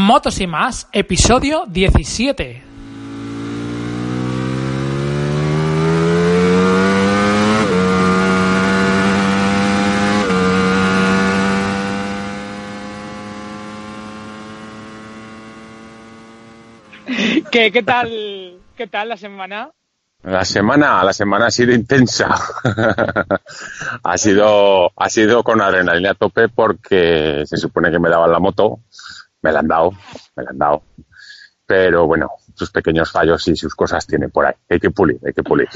Motos y más, episodio 17. ¿Qué, qué tal qué tal la semana? La semana, la semana ha sido intensa. ha sido, ha sido con adrenalina a tope porque se supone que me daban la moto, me la han dado, me la han dado. Pero bueno, sus pequeños fallos y sus cosas tiene por ahí. Hay que pulir, hay que pulir.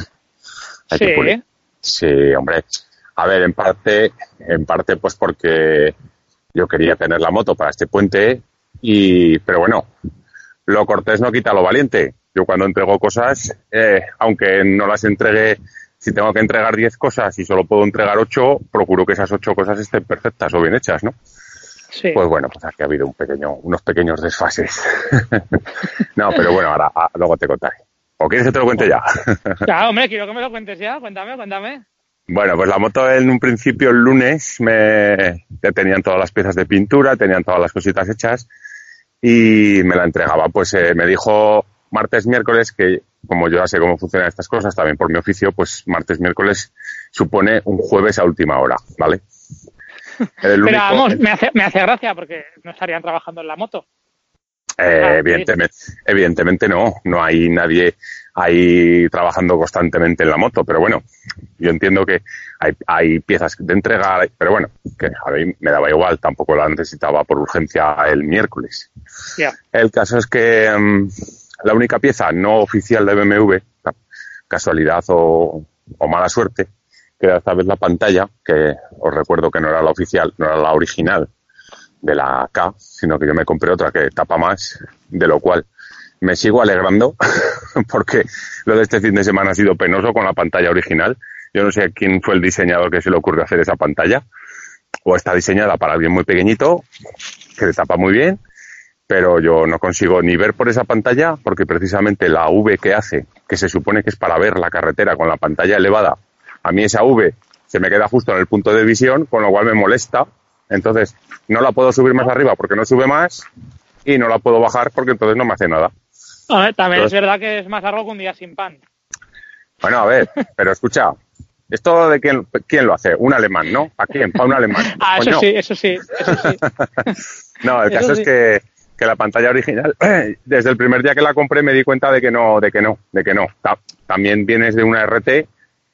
Hay Sí. que pulir. Sí, hombre. A ver, en parte, en parte pues porque yo quería tener la moto para este puente y, pero bueno, lo cortés no quita lo valiente. Yo cuando entrego cosas, eh, aunque no las entregue, si tengo que entregar 10 cosas y solo puedo entregar 8, procuro que esas 8 cosas estén perfectas o bien hechas, ¿no? Sí. Pues bueno, pues aquí ha habido un pequeño, unos pequeños desfases. no, pero bueno, ahora ah, luego te contaré. ¿O quieres que te lo cuente ya? Ya, hombre, quiero que me lo cuentes ya. Cuéntame, cuéntame. Bueno, pues la moto en un principio el lunes me ya tenían todas las piezas de pintura, tenían todas las cositas hechas y me la entregaba. Pues eh, me dijo martes, miércoles, que como yo ya sé cómo funcionan estas cosas, también por mi oficio, pues martes, miércoles supone un jueves a última hora, ¿vale? Pero único- vamos, me hace, me hace gracia porque no estarían trabajando en la moto. Eh, evidentemente, evidentemente no, no hay nadie ahí trabajando constantemente en la moto, pero bueno, yo entiendo que hay, hay piezas de entrega, pero bueno, que a mí me daba igual, tampoco la necesitaba por urgencia el miércoles. El caso es que mm, la única pieza no oficial de BMW, ca- casualidad o, o mala suerte, que esta vez la pantalla, que os recuerdo que no era la oficial, no era la original de la K, sino que yo me compré otra que tapa más, de lo cual me sigo alegrando, porque lo de este fin de semana ha sido penoso con la pantalla original. Yo no sé quién fue el diseñador que se le ocurrió hacer esa pantalla, o está diseñada para alguien muy pequeñito, que le tapa muy bien, pero yo no consigo ni ver por esa pantalla, porque precisamente la V que hace, que se supone que es para ver la carretera con la pantalla elevada, a mí esa V se me queda justo en el punto de visión, con lo cual me molesta. Entonces, no la puedo subir más arriba porque no sube más, y no la puedo bajar porque entonces no me hace nada. A ver, también es verdad que es más largo que un día sin pan. Bueno, a ver, pero escucha, ¿esto de quién, quién lo hace? Un alemán, ¿no? ¿Para quién? ¿Para un alemán? Ah, eso sí, eso sí, eso sí. No, el Eso caso sí. es que, que la pantalla original, desde el primer día que la compré me di cuenta de que no, de que no, de que no. Ta- también vienes de una RT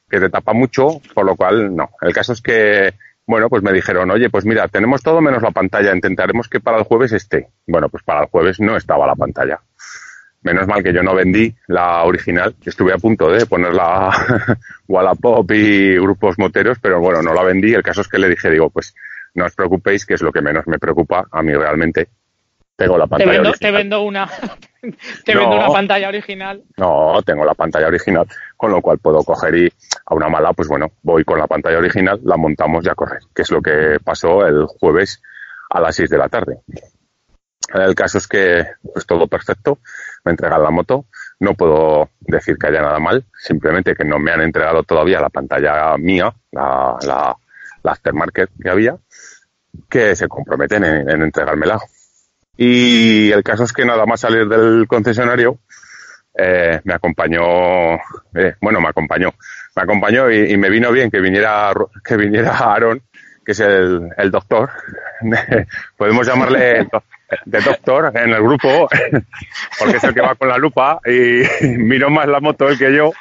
que te tapa mucho, por lo cual no. El caso es que, bueno, pues me dijeron, oye, pues mira, tenemos todo menos la pantalla, intentaremos que para el jueves esté. Bueno, pues para el jueves no estaba la pantalla. Menos mal que yo no vendí la original, estuve a punto de ponerla Wallapop y grupos moteros, pero bueno, no la vendí. El caso es que le dije, digo, pues no os preocupéis, que es lo que menos me preocupa a mí realmente. Tengo la Te pantalla te vendo una te No. vendo una pantalla original. No, tengo la pantalla original, con lo cual puedo coger y a una mala, pues bueno, voy con la pantalla original, la montamos y a correr, que es lo que pasó el jueves a las 6 de la tarde. El caso es que, pues todo perfecto, me entregan la moto, no puedo decir que haya nada mal, simplemente que no me han entregado todavía la pantalla mía, la, la, la aftermarket que había, que se comprometen en, en entregármela. Y el caso es que nada más salir del concesionario, eh, me acompañó, eh, bueno, me acompañó, me acompañó y, y me vino bien que viniera, que viniera Aaron, que es el, el doctor, podemos llamarle de doctor en el grupo, porque es el que va con la lupa y miró más la moto él que yo,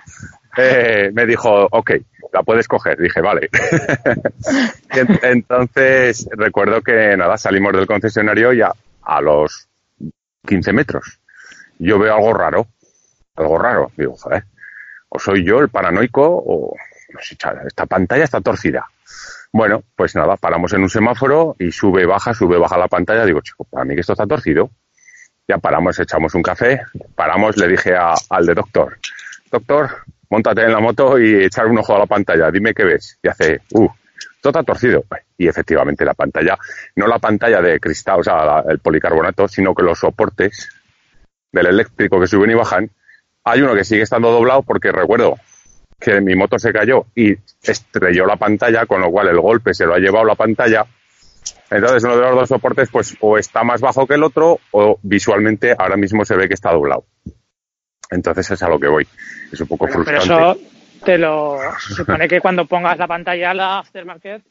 eh, me dijo, ok, la puedes coger. Dije, vale. Y en- Entonces, recuerdo que nada, salimos del concesionario ya a los 15 metros. Yo veo algo raro, algo raro. Digo, joder, o soy yo el paranoico o esta pantalla está torcida. Bueno, pues nada, paramos en un semáforo y sube, baja, sube, baja la pantalla. Digo, chico, para mí que esto está torcido. Ya paramos, echamos un café, paramos, le dije a- al de doctor, doctor, montate en la moto y echar un ojo a la pantalla, dime qué ves. Y hace, uh, esto está torcido. Y efectivamente la pantalla, no la pantalla de cristal, o sea, la- el policarbonato, sino que los soportes del eléctrico que suben y bajan, hay uno que sigue estando doblado porque recuerdo que mi moto se cayó y estrelló la pantalla, con lo cual el golpe se lo ha llevado la pantalla Entonces uno de los dos soportes pues o está más bajo que el otro o visualmente ahora mismo se ve que está doblado. Entonces es a lo que voy. Es un poco pero frustrante. eso te lo se supone que cuando pongas la pantalla a la aftermarket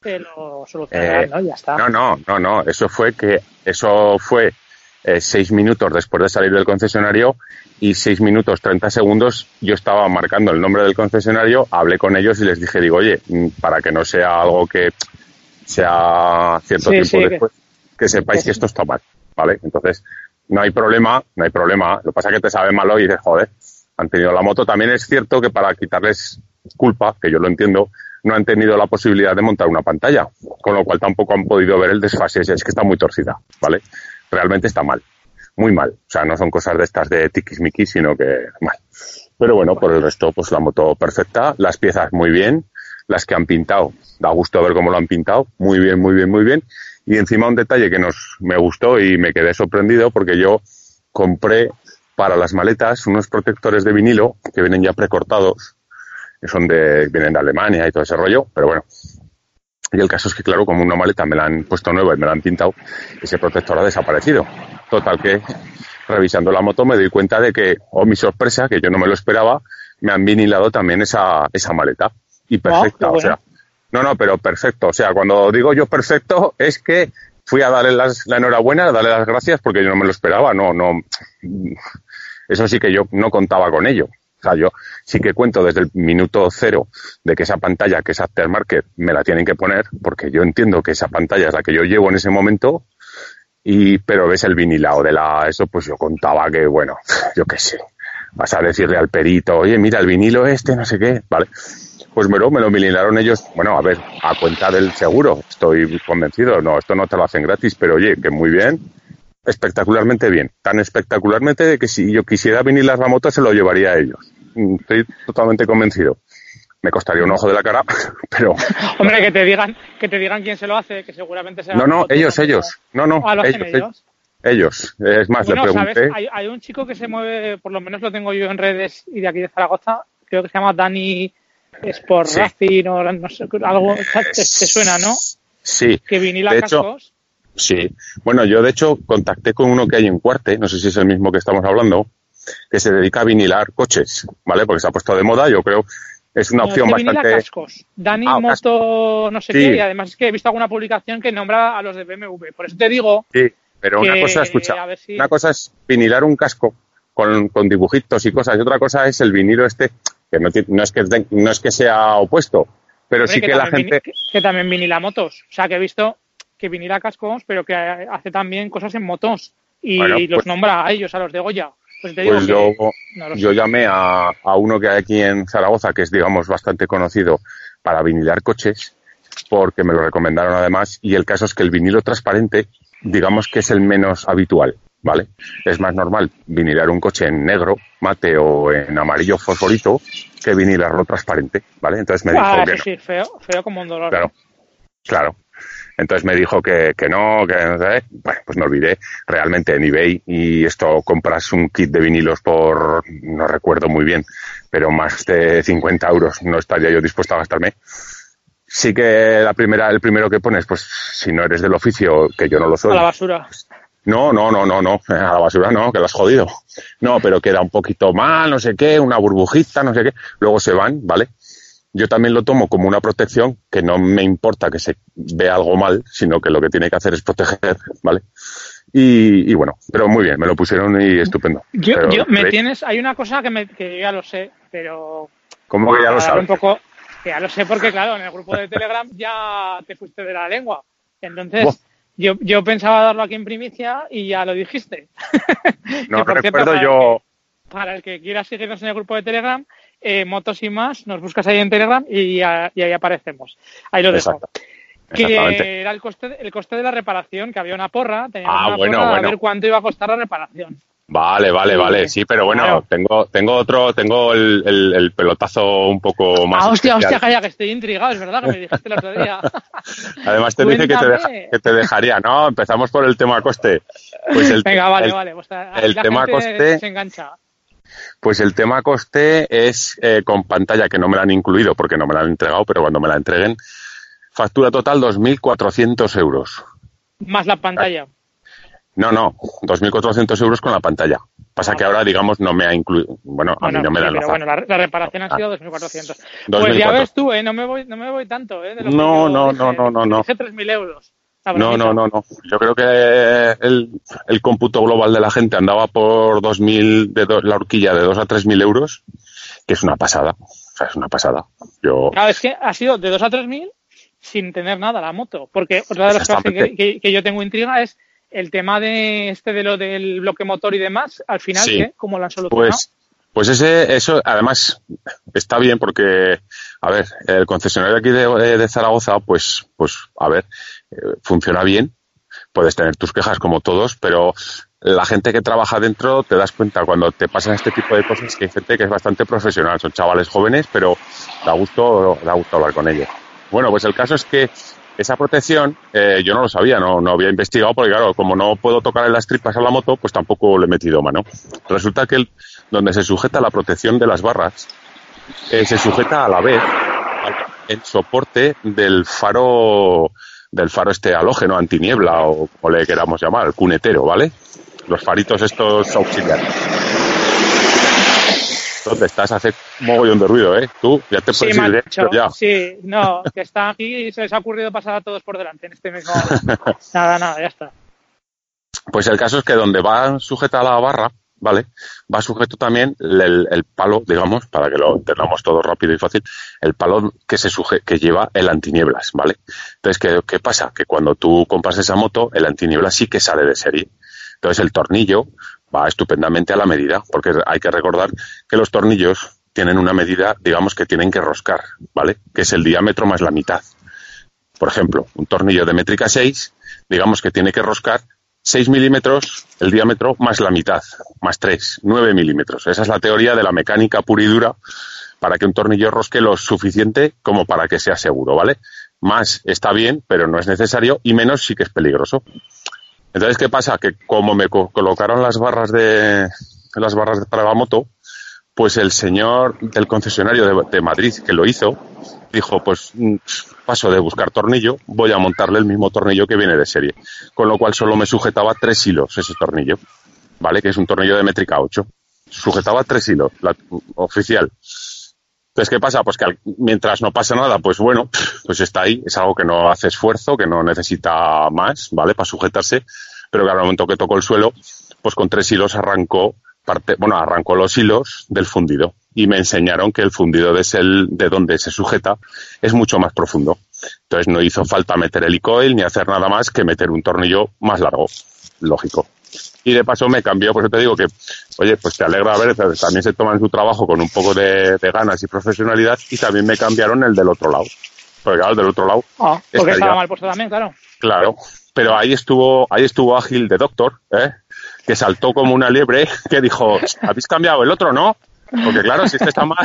te lo solucionarán, Eh, ¿no? Ya está. No, no, no, no. Eso fue que eso fue eh, seis minutos después de salir del concesionario y seis minutos treinta segundos yo estaba marcando el nombre del concesionario, hablé con ellos y les dije, digo, oye, mm, para que no sea algo que sea cierto Sí, tiempo sí, que- después, que, sepáis que esto está mal, ¿vale? Entonces, no hay problema, no hay problema. Lo que pasa es que te sabe malo y dices, joder, han tenido la moto. También es cierto que para quitarles culpa, que yo lo entiendo, no han tenido la posibilidad de montar una pantalla, con lo cual tampoco han podido ver el desfase. Es que está muy torcida, ¿vale? Realmente está mal, muy mal. O sea, no son cosas de estas de tiquismiquis, sino que mal. Pero bueno, por el resto, pues la moto perfecta, las piezas muy bien, las que han pintado, da gusto ver cómo lo han pintado, muy bien, muy bien, muy bien. Y encima un detalle que nos me gustó y me quedé sorprendido porque yo compré para las maletas unos protectores de vinilo que vienen ya precortados, que son de, vienen de Alemania y todo ese rollo, pero bueno. Y el caso es que, claro, como una maleta me la han puesto nueva y me la han pintado, ese protector ha desaparecido. Total que, revisando la moto, me doy cuenta de que, oh, mi sorpresa, que yo no me lo esperaba, me han vinilado también esa, esa maleta. Y perfecta, qué o sea, no, no, pero perfecto. O sea, cuando digo yo perfecto, es que fui a darle las, la enhorabuena, a darle las gracias, porque yo no me lo esperaba, no, no. Eso sí que yo no contaba con ello. O sea, yo sí que cuento desde el minuto cero de que esa pantalla, que es aftermarket, me la tienen que poner, porque yo entiendo que esa pantalla es la que yo llevo en ese momento, y, pero ves el vinilado de la, eso, pues yo contaba que, bueno, yo qué sé, vas a decirle al perito, oye, mira, el vinilo este, no sé qué, vale. Pues me lo, me lo vinilaron ellos, bueno, a ver, a cuenta del seguro, estoy convencido, no, esto no te lo hacen gratis, pero oye, que muy bien, espectacularmente bien, tan espectacularmente de que si yo quisiera vinilar la moto se lo llevaría a ellos. Mm, Estoy totalmente convencido. Me costaría un ojo de la cara, pero Hombre, que te digan que te digan quién se lo hace, que seguramente será no, no, ellos, ellos, no, no, Ah, lo hacen ellos, ellos. ellos. Es más, Bueno, le ¿sabes? pregunté, Hay, hay un chico que se mueve, por lo menos lo tengo yo en redes y de aquí de Zaragoza, creo que se llama Dani Sport Sí. Racing o no sé, algo, te, te suena, ¿no? sí, Que vinila De hecho, cascos. Sí. Bueno, yo de hecho contacté con uno que hay en Cuarte, no sé si es el mismo que estamos hablando, que se dedica a vinilar coches, ¿vale? Porque se ha puesto de moda, yo creo, es una No, opción es que bastante... cascos. Dani Ah, Moto, no sé Sí. qué, y además es que he visto alguna publicación que nombra a los de BMW. Por eso te digo Sí, pero una cosa, escucha, si- una cosa es vinilar un casco con, con dibujitos y cosas, y otra cosa es el vinilo este, que no, no, es, que, no es que sea opuesto, pero Hombre, sí que, la gente... que también vinila motos. O sea, que he visto que vinila cascos, pero que hace también cosas en motos. Y Bueno, los pues- nombra a ellos, a los de Goya. Pues te digo Pues que yo, no yo llamé a, a uno que hay aquí en Zaragoza, que es, digamos, bastante conocido para vinilar coches, porque me lo recomendaron además, y el caso es que el vinilo transparente, digamos que es el menos habitual, ¿vale? Es más normal vinilar un coche en negro, mate o en amarillo fosforito que vinilarlo transparente, ¿vale? Entonces me dijo Ah, que eso no. sí, feo, feo como un dolor. Claro, claro. Entonces me dijo que, que no, que no sé. Bueno, pues me olvidé. Realmente en eBay y esto compras un kit de vinilos por, no recuerdo muy bien, pero más de 50 euros no estaría yo dispuesto a gastarme. Sí que la primera, el primero que pones, pues si no eres del oficio, que yo no lo soy. A la basura. No, no, no, no, no, a la basura no, que la has jodido. No, pero queda un poquito mal, no sé qué, una burbujita, no sé qué. Luego se van, ¿vale? Yo también lo tomo como una protección, que no me importa que se vea algo mal, sino que lo que tiene que hacer es proteger, ¿vale? Y, y bueno, pero muy bien, me lo pusieron y estupendo. Yo, Pero, yo, me ¿veis? tienes, hay una cosa que, me, que yo ya lo sé, pero ¿Cómo que ya lo sabes? un poco, que ya lo sé porque claro, en el grupo de Telegram ya te fuiste de la lengua. Entonces, yo, yo pensaba darlo aquí en primicia y ya lo dijiste. No Que, por cierto, recuerdo para yo. el que- para el que quiera seguirnos en el grupo de Telegram, eh, Motos y más, nos buscas ahí en Telegram y, ahí aparecemos. Ahí lo dejo. Exacto. Que era el coste, el coste de la reparación, que había una porra, teníamos Ah, una bueno, porra bueno. a ver cuánto iba a costar la reparación. Vale, vale, vale, sí, pero bueno, Claro. tengo, tengo otro, tengo el, el- el pelotazo un poco más. Ah, hostia, especial. hostia, calla, que estoy intrigado, es verdad que me dijiste el otro día. Además te dije que te, deja- que te dejaría, ¿no? Empezamos por el tema coste. Pues el, Venga, vale, el- vale. Pues el tema coste- se engancha. Pues el tema coste es eh, con pantalla que no me la han incluido porque no me la han entregado, pero cuando me la entreguen factura total 2.400 euros. Más la pantalla. No, no, 2.400 euros con la pantalla. Pasa que ahora, digamos, no me ha incluido. Bueno, a mí no me sí, pero la bueno, la, la reparación ha sido 2.400. Pues 2.400. ya ves tú, ¿eh? No me voy, no me voy tanto, ¿eh? De lo que No, yo no, no, no, no, no. Dije 3.000 euros. No, no, no, no. Yo creo que el, el cómputo global de la gente andaba por 2.000, de do- la horquilla de 2 a 3.000 euros, que es una pasada. O sea, es una pasada. Yo, Claro, es que ha sido de 2 a 3.000 sin tener nada la moto. Porque otra de las cosas que, que- que yo tengo intriga es el tema de este de lo del bloque motor y demás. Al final, Sí. ¿qué? ¿Cómo lo han solucionado? Pues, pues ese, eso además está bien porque, a ver, el concesionario aquí de, de Zaragoza, pues, pues, a ver, funciona bien. Puedes tener tus quejas como todos, pero la gente que trabaja dentro te das cuenta cuando te pasan este tipo de cosas que hay gente que es bastante profesional. Son chavales jóvenes, pero da gusto, da gusto hablar con ellos. Bueno, pues el caso es que esa protección eh, yo no lo sabía, no, no había investigado porque claro, como no puedo tocar en las tripas a la moto, pues tampoco le he metido mano. Resulta que el- donde se sujeta la protección de las barras eh, se sujeta a la vez el soporte del faro del faro este halógeno antiniebla o como le queramos llamar, el cunetero, ¿vale? Los faritos estos auxiliares. ¿Dónde estás? Hace mogollón de ruido, ¿eh? Tú ya te Sí, puedes ir de macho, ya. sí, no, que está aquí y se les ha ocurrido pasar a todos por delante en este mismo. nada, nada, ya está. Pues el caso es que donde va sujeta la barra, ¿vale? Va sujeto también el, palo, digamos, para que lo entendamos todo rápido y fácil, el palo que se suje que lleva el antinieblas, ¿vale? Entonces, ¿qué, ¿qué pasa? Que cuando tú compras esa moto, el antinieblas sí que sale de serie. Entonces, el tornillo va estupendamente a la medida, porque hay que recordar que los tornillos tienen una medida, digamos, que tienen que roscar, ¿vale? Que es el diámetro más la mitad. Por ejemplo, un tornillo de métrica 6, digamos que tiene que roscar 6 milímetros el diámetro más la mitad, más 3, 9 milímetros. Esa es la teoría de la mecánica pura y dura para que un tornillo rosque lo suficiente como para que sea seguro, ¿vale? Más está bien, pero no es necesario, y menos sí que es peligroso. Entonces, ¿qué pasa? Que como me co- colocaron las barras de las barras para la moto, pues el señor del concesionario de, Madrid que lo hizo dijo, pues mm, paso de buscar tornillo, voy a montarle el mismo tornillo que viene de serie. Con lo cual solo me sujetaba tres hilos ese tornillo, ¿vale? Que es un tornillo de métrica 8. Sujetaba tres hilos, la, oficial. Entonces, ¿qué pasa? Pues que mientras no pasa nada, pues bueno, pues está ahí, es algo que no hace esfuerzo, que no necesita más, ¿vale? Para sujetarse, pero que al momento que tocó el suelo, pues con tres hilos arrancó parte, bueno, arrancó los hilos del fundido y me enseñaron que el fundido de, ese- de donde se sujeta es mucho más profundo. Entonces no hizo falta meter el coil ni hacer nada más que meter un tornillo más largo, lógico. Y de paso me cambió, por eso te digo que, oye, pues te alegra ver, también se toman su trabajo con un poco de, de ganas y profesionalidad y también me cambiaron el del otro lado. Porque claro, el del otro lado, Ah, porque Esta estaba mal puesto también, claro. claro. Pero ahí estuvo, ahí estuvo ágil de doctor, ¿eh? Que saltó como una liebre, que dijo, ¿habéis cambiado el otro, no? Porque claro, si este está mal.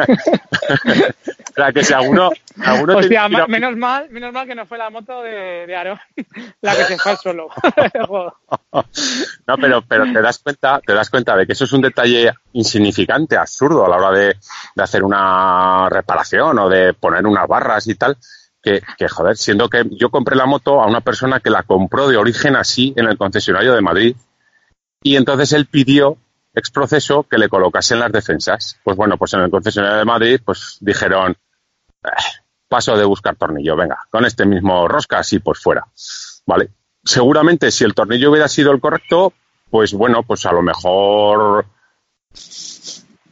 o sea, que si alguno, alguno Hostia, ma- menos mal, menos mal que no fue la moto de, de Aro, la que se fue al suelo. No, pero, pero te das cuenta, te das cuenta de que eso es un detalle insignificante, absurdo a la hora de, de hacer una reparación o de poner unas barras y tal. Que, que, joder, siendo que yo compré la moto a una persona que la compró de origen así en el concesionario de Madrid y entonces él pidió ex proceso que le colocasen las defensas. Pues bueno, pues en el concesionario de Madrid pues dijeron, "Eh, paso de buscar tornillo, venga, con este mismo rosca así pues fuera. Vale, seguramente si el tornillo hubiera sido el correcto, pues bueno, pues a lo mejor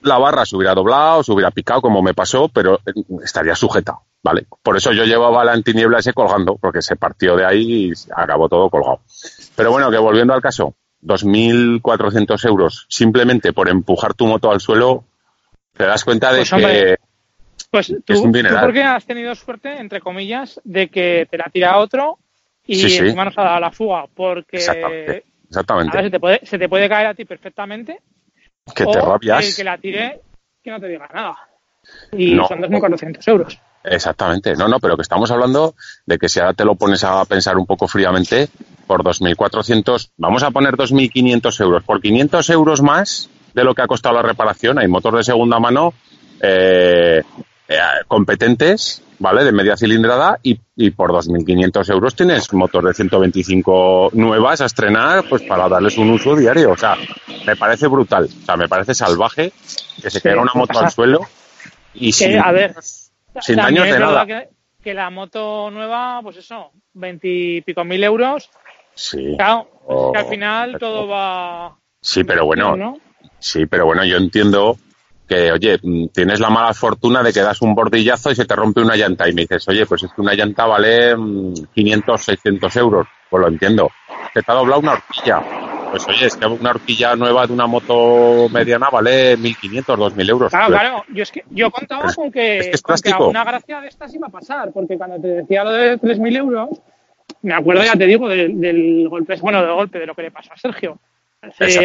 la barra se hubiera doblado, se hubiera picado como me pasó, pero eh, estaría sujeta, ¿vale? Por eso yo llevaba la antiniebla ese colgando, porque se partió de ahí y acabó todo colgado. Pero bueno, que volviendo al caso, 2.400 euros simplemente por empujar tu moto al suelo, te das cuenta de Pues, que... hombre, Pues tú, Es un tú porque has tenido suerte, entre comillas, de que te la tira otro y Sí, sí. encima nos ha dado la fuga, porque Exactamente. a ver, Exactamente. se te, puede, se te puede caer a ti perfectamente Que o te el rabias. que la tire que no te diga nada. Y No. son 2.400 euros. Exactamente. No, no, pero que estamos hablando de que si ahora te lo pones a pensar un poco fríamente, por 2.400, vamos a poner 2.500 euros. Por 500 euros más de lo que ha costado la reparación, hay motores de segunda mano eh, eh, competentes ¿vale? De media cilindrada y, y por 2.500 euros tienes motor de 125 nuevas a estrenar, pues para darles un uso diario. O sea, me parece brutal, o sea, me parece salvaje que se Sí, caiga una moto pasa. al suelo y Que, sin, a ver, sin daños de nada. Que, que la moto nueva, pues eso, veintipico mil euros. Sí, Claro, es que al final perfecto. todo va. sí, pero bueno, ¿no? Sí, pero bueno, yo entiendo que, oye, mm, tienes la mala fortuna de que das un bordillazo y se te rompe una llanta y me dices, oye, pues es que una llanta vale mm, 500, 600 euros. Pues lo entiendo. Que te ha doblado una horquilla. Pues oye, es que una horquilla nueva de una moto mediana vale 1.500, 2.000 euros. Claro, Pues, claro. Yo es que yo contaba Es- con que, es que es con que plástico. alguna gracia de estas iba a pasar, porque cuando te decía lo de 3.000 euros, me acuerdo, ya te digo, del, del golpe, bueno, del golpe, de lo que le pasó a Sergio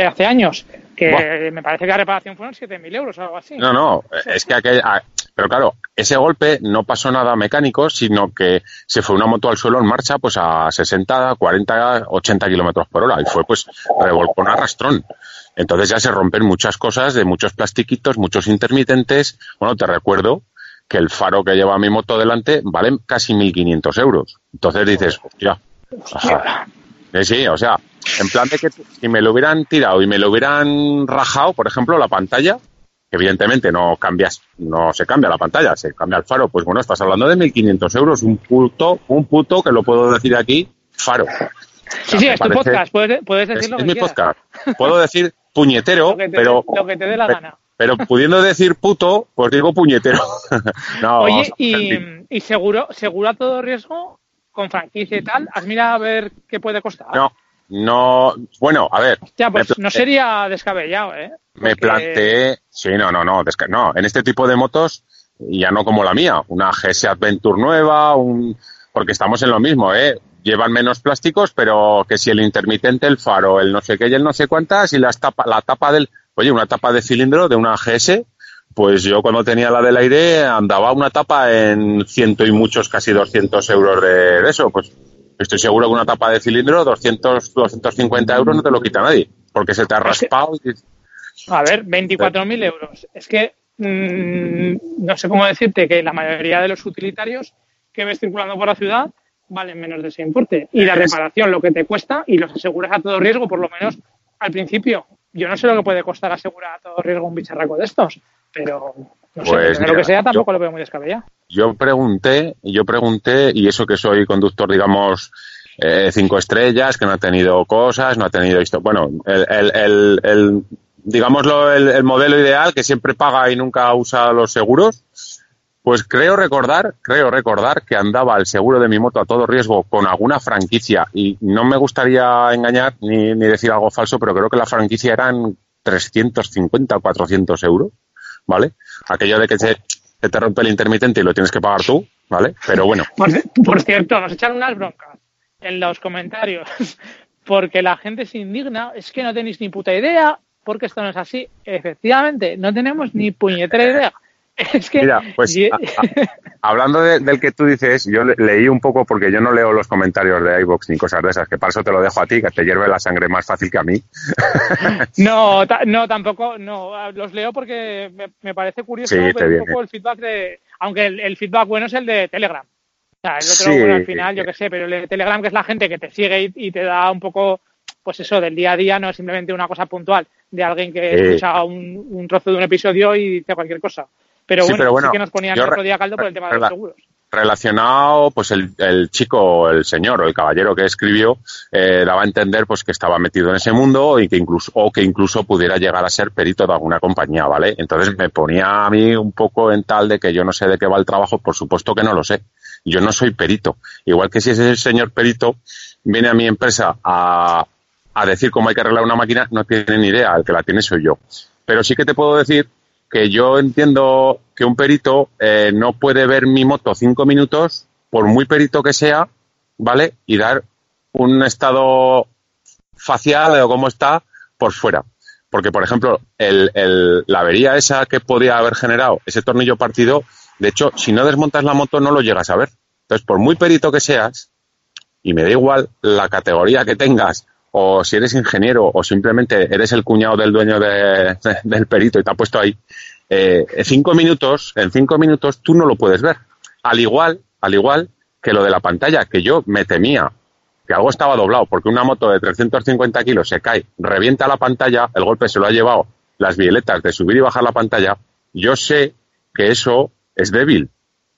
hace años, que Buah. me parece que la reparación fueron 7.000 euros o algo así. No, no, es que aquel, ah, pero claro, ese golpe no pasó nada mecánico, sino que se fue una moto al suelo en marcha pues a 60, 40, 80 kilómetros por hora y fue pues revolcón arrastrón. Entonces ya se rompen muchas cosas de muchos plastiquitos, muchos intermitentes. Bueno, te recuerdo que el faro que lleva mi moto delante vale casi 1.500 euros. Entonces dices, hostia, ajá. Sí, o sea, en plan de que si me lo hubieran tirado y me lo hubieran rajado, por ejemplo, la pantalla, que evidentemente no cambias, no se cambia la pantalla, se cambia el faro, pues bueno, estás hablando de 1.500 euros, un puto, un puto, que lo puedo decir aquí, faro. Sí, sí, es tu podcast, puedes, puedes decir Es, lo es que mi quieras. podcast. Puedo decir puñetero, te, pero, lo que te dé la pe- gana. pero pudiendo decir puto, pues digo puñetero. no, Oye, y, y seguro, seguro a todo riesgo, con franquicia y tal, ¿has mirado a ver qué puede costar? no, no, bueno, a ver. Me pues no sería descabellado, ¿eh? Me planteé, sí, no, no, no, no, en este tipo de motos, ya no como la mía, una GS Adventure nueva, un, porque estamos en lo mismo, ¿eh? Llevan menos plásticos, pero que si el intermitente, el faro, el no sé qué y el no sé cuántas, y las tapa, la tapa del, oye, una tapa de cilindro de una GS, pues yo cuando tenía la del aire andaba una tapa en ciento y muchos, casi 200 euros de, de eso, pues estoy seguro que una tapa de cilindro, 200, 250 euros no te lo quita nadie, porque se te ha raspado y A ver, 24.000 euros. Es que mm, no sé cómo decirte que la mayoría de los utilitarios que ves circulando por la ciudad valen menos de ese importe. Y la reparación, lo que te cuesta, y los aseguras a todo riesgo, por lo menos al principio. Yo no sé lo que puede costar asegurar a todo riesgo un bicharraco de estos, pero no sé, Pues de lo mira, que sea tampoco yo- lo veo muy descabellado. yo pregunté, yo pregunté, y eso que soy conductor, digamos, eh, cinco estrellas, que no ha tenido cosas, no ha tenido esto. Bueno, el, el, el, el- digámoslo, el, el modelo ideal que siempre paga y nunca usa los seguros. Pues creo recordar, creo recordar que andaba el seguro de mi moto a todo riesgo con alguna franquicia y no me gustaría engañar ni, ni decir algo falso, pero creo que la franquicia eran 350 o 400 euros, ¿vale? Aquello de que se, te rompe el intermitente y lo tienes que pagar tú, ¿vale? Pero bueno, Por, por cierto, nos echan unas broncas en los comentarios porque la gente se indigna, es que no tenéis ni puta idea, porque esto no es así. Efectivamente, no tenemos ni puñetera idea. Es que Mira, pues ye- a- a- hablando de- del que tú dices, yo le- leí un poco porque yo no leo los comentarios de iVoox ni cosas de esas, que para eso te lo dejo a ti, que te hierve la sangre más fácil que a mí. no, no, tampoco, no, los leo porque me, me parece curioso Sí, ver un poco el feedback de, aunque el, el feedback bueno es el de Telegram. O sea, el otro, Sí. bueno, al final, yo qué sé, pero el de Telegram que es la gente que te sigue y, y te da un poco, pues eso, del día a día, no es simplemente una cosa puntual de alguien que escucha un, un trozo de un episodio y dice cualquier cosa. Pero Sí, bueno, pero bueno, sí que nos ponían el otro día caldo por el tema de los seguros. relacionado, pues el, el chico, el señor o el caballero que escribió eh, daba a entender pues que estaba metido en ese mundo y que incluso o que incluso pudiera llegar a ser perito de alguna compañía, ¿vale? Entonces me ponía a mí un poco en tal de que yo no sé de qué va el trabajo, por supuesto que no lo sé. Yo no soy perito. Igual que si ese señor perito viene a mi empresa a, a decir cómo hay que arreglar una máquina, no tiene ni idea, el que la tiene soy yo. Pero sí que te puedo decir que yo entiendo que un perito eh, no puede ver mi moto cinco minutos, por muy perito que sea, ¿vale? Y dar un estado facial o cómo está por fuera. Porque, por ejemplo, el, la avería esa que podía haber generado ese tornillo partido, de hecho, si no desmontas la moto no lo llegas a ver. Entonces, por muy perito que seas, y me da igual la categoría que tengas, o si eres ingeniero, o simplemente eres el cuñado del dueño de- de- del perito y te ha puesto ahí, eh, cinco minutos, en cinco minutos tú no lo puedes ver. Al igual, al igual que lo de la pantalla, que yo me temía que algo estaba doblado, porque una moto de 350 kilos se cae, revienta la pantalla, el golpe se lo ha llevado las violetas de subir y bajar la pantalla, yo sé que eso es débil.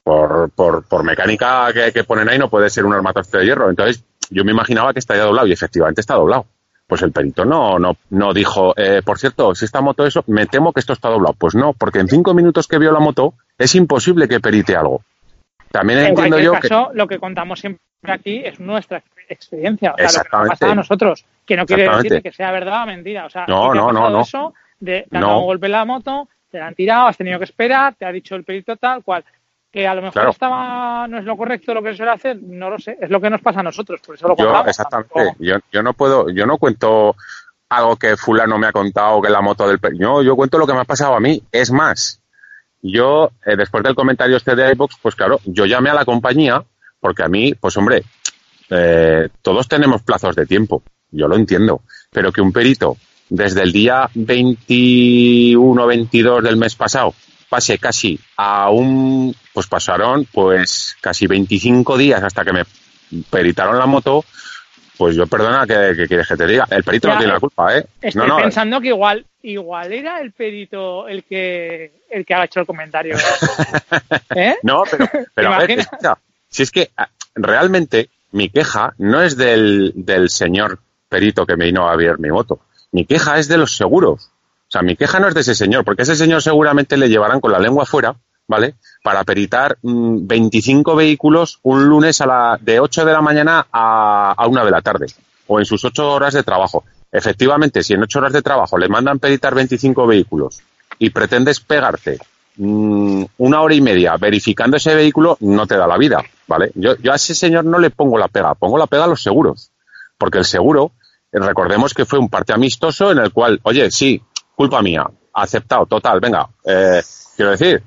Por, por, por mecánica que, que, ponen ahí no puede ser un armatoste de hierro. Entonces yo me imaginaba que estaría doblado y efectivamente está doblado. Pues el perito no, no, no dijo, eh, por cierto, si esta moto eso, me temo que esto está doblado. Pues no, porque en cinco minutos que vio la moto es imposible que perite algo. También en entiendo yo caso, que... lo que contamos siempre aquí es nuestra experiencia, o sea, lo que nos ha pasado a nosotros, que no quiere decir que sea verdad o mentira. O sea, no, no, no, no. Eso de, te han dado un golpe en la moto, te la han tirado, has tenido que esperar, te ha dicho el perito tal cual. Que a lo mejor Claro. estaba, no es lo correcto lo que se suele hacer, no lo sé, es lo que nos pasa a nosotros, por eso lo Yo, contamos. exactamente. Yo, yo no puedo, yo no cuento algo que fulano me ha contado que la moto del. No, yo cuento lo que me ha pasado a mí. Es más, yo, eh, después del comentario este de iVoox, pues claro, yo llamé a la compañía porque a mí, pues hombre, eh, todos tenemos plazos de tiempo. Yo lo entiendo. Pero que un perito desde el día 21 22 del mes pasado pase casi a un, pues pasaron pues casi 25 días hasta que me peritaron la moto, pues yo perdona que, que quieres que te diga, el perito Ya, no tiene la eh, culpa, ¿eh? Estoy no, no, pensando que igual, igual era el perito el que el que ha hecho el comentario. ¿Eh? no, pero, pero a ver, escucha, si es que ah, realmente mi queja no es del, del señor perito que me vino a ver mi moto, mi queja es de los seguros. Sea, mi queja no es de ese señor, porque ese señor seguramente le llevarán con la lengua afuera, ¿vale? Para peritar mm, 25 vehículos un lunes a la, de 8 de la mañana a, a 1 de la tarde, o en sus 8 horas de trabajo. Efectivamente, si en 8 horas de trabajo le mandan peritar 25 vehículos y pretendes pegarte mm, una hora y media verificando ese vehículo, no te da la vida, ¿vale? Yo, yo a ese señor no le pongo la pega, pongo la pega a los seguros, porque el seguro, recordemos que fue un parte amistoso en el cual, oye, sí, culpa mía, aceptado, total, venga, eh, quiero decir,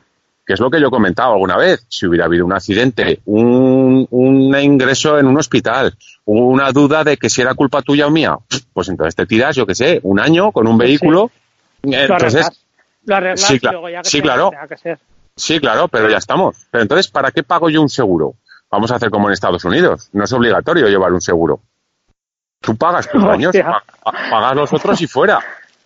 que es lo que yo he comentado alguna vez, si hubiera habido un accidente, un, un ingreso en un hospital, una duda de que si era culpa tuya o mía, pues entonces te tiras, yo qué sé, un año con un vehículo, Lo entonces... lo arreglas sí, y luego ya que sí, sea, claro. que ser. Sí, claro, pero ya estamos. Pero entonces, ¿para qué pago yo un seguro? Vamos a hacer como en Estados Unidos. No es obligatorio llevar un seguro. Tú pagas tus Hostia. pa- pagas los otros y fuera.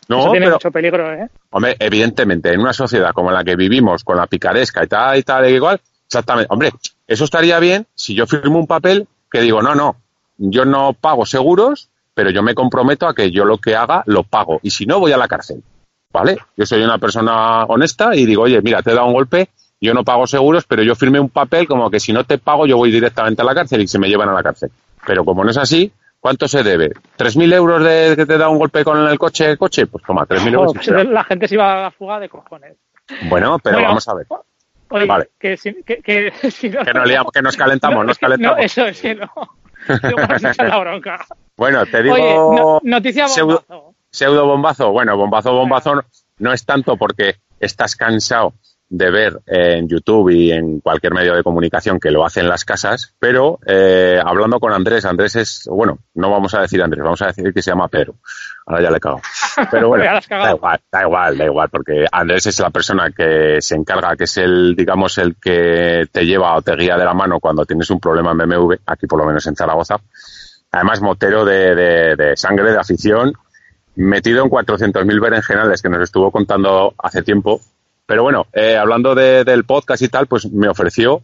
Eso No, tiene pero, mucho peligro, ¿eh? hombre, evidentemente, en una sociedad como la que vivimos, con la picaresca y tal y tal, e igual, exactamente. Hombre, eso estaría bien si yo firmo un papel que digo, no, no, yo no pago seguros, pero yo me comprometo a que yo lo que haga lo pago. Y si no, voy a la cárcel. ¿Vale? Yo soy una persona honesta y digo, oye, mira, te he dado un golpe, yo no pago seguros, pero yo firmé un papel como que si no te pago, yo voy directamente a la cárcel y se me llevan a la cárcel. Pero como no es así, ¿cuánto se debe? ¿3.000 euros de que te da un golpe con el coche? coche? Pues toma, 3.000 euros. Pues la gente se iba a la fuga de cojones. Bueno, pero Bueno, vamos a ver. Oye, Vale. que, si, que, que, si no, Que nos, liamos, que nos calentamos, no, nos calentamos. No, eso es que no. La bronca. Bueno, te digo... Oye, no- noticia pseudo- bombazo. pseudo bombazo. Bueno, bombazo, bombazo no es tanto porque estás cansado de ver en YouTube y en cualquier medio de comunicación que lo hacen las casas, pero eh, hablando con Andrés, Andrés es, bueno, no vamos a decir Andrés, vamos a decir que se llama Pedro. Ahora ya le cago. Pero bueno, da igual, da igual, da igual, porque Andrés es la persona que se encarga, que es el, digamos, el que te lleva o te guía de la mano cuando tienes un problema en BMW, aquí por lo menos en Zaragoza. Además, motero de, de- de sangre, de afición, metido en 400.000 berenjenales que nos estuvo contando hace tiempo. Pero bueno, eh, hablando de- del podcast y tal, pues me ofreció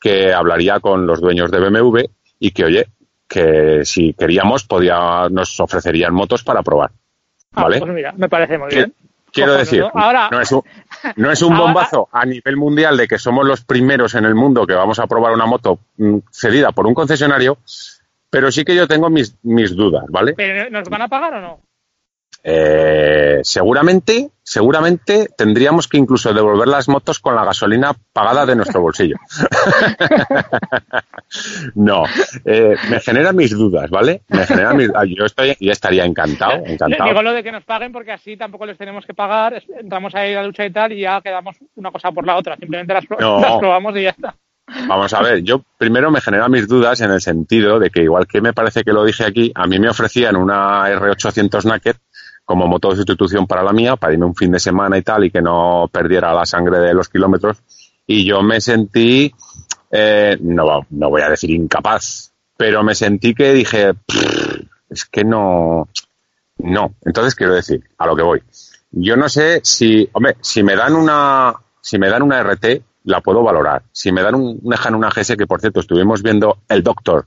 que hablaría con los dueños de BMW y que, oye, que si queríamos, podía, nos ofrecerían motos para probar. Ah, ¿Vale? pues mira, me parece muy bien. Quiero Cojonudo. decir, Ahora- no, es un, no es un Ahora- bombazo a nivel mundial de que somos los primeros en el mundo que vamos a probar una moto mm, cedida por un concesionario, pero sí que yo tengo mis, mis dudas, ¿vale? ¿Pero nos van a pagar o no? Eh, seguramente, seguramente tendríamos que incluso devolver las motos con la gasolina pagada de nuestro bolsillo. no, eh, me genera mis dudas, ¿vale? Me genera mis, ah, yo estoy, yo estaría encantado, encantado. Digo lo de que nos paguen porque así tampoco les tenemos que pagar. Entramos ahí a la lucha y tal y ya quedamos una cosa por la otra. Simplemente las, pro- No. las probamos y ya está. Vamos a ver, yo primero me genera mis dudas en el sentido de que, igual que me parece que lo dije aquí, a mí me ofrecían una R800 Naked como moto de sustitución para la mía, para irme un fin de semana y tal, y que no perdiera la sangre de los kilómetros. Y yo me sentí eh, no, no voy a decir incapaz, pero me sentí que dije, es que no, no. Entonces quiero decir, a lo que voy. Yo no sé si, hombre, si me dan una, si me dan una RT, la puedo valorar. Si me dan un, dejan una GS, que por cierto estuvimos viendo el Doctor,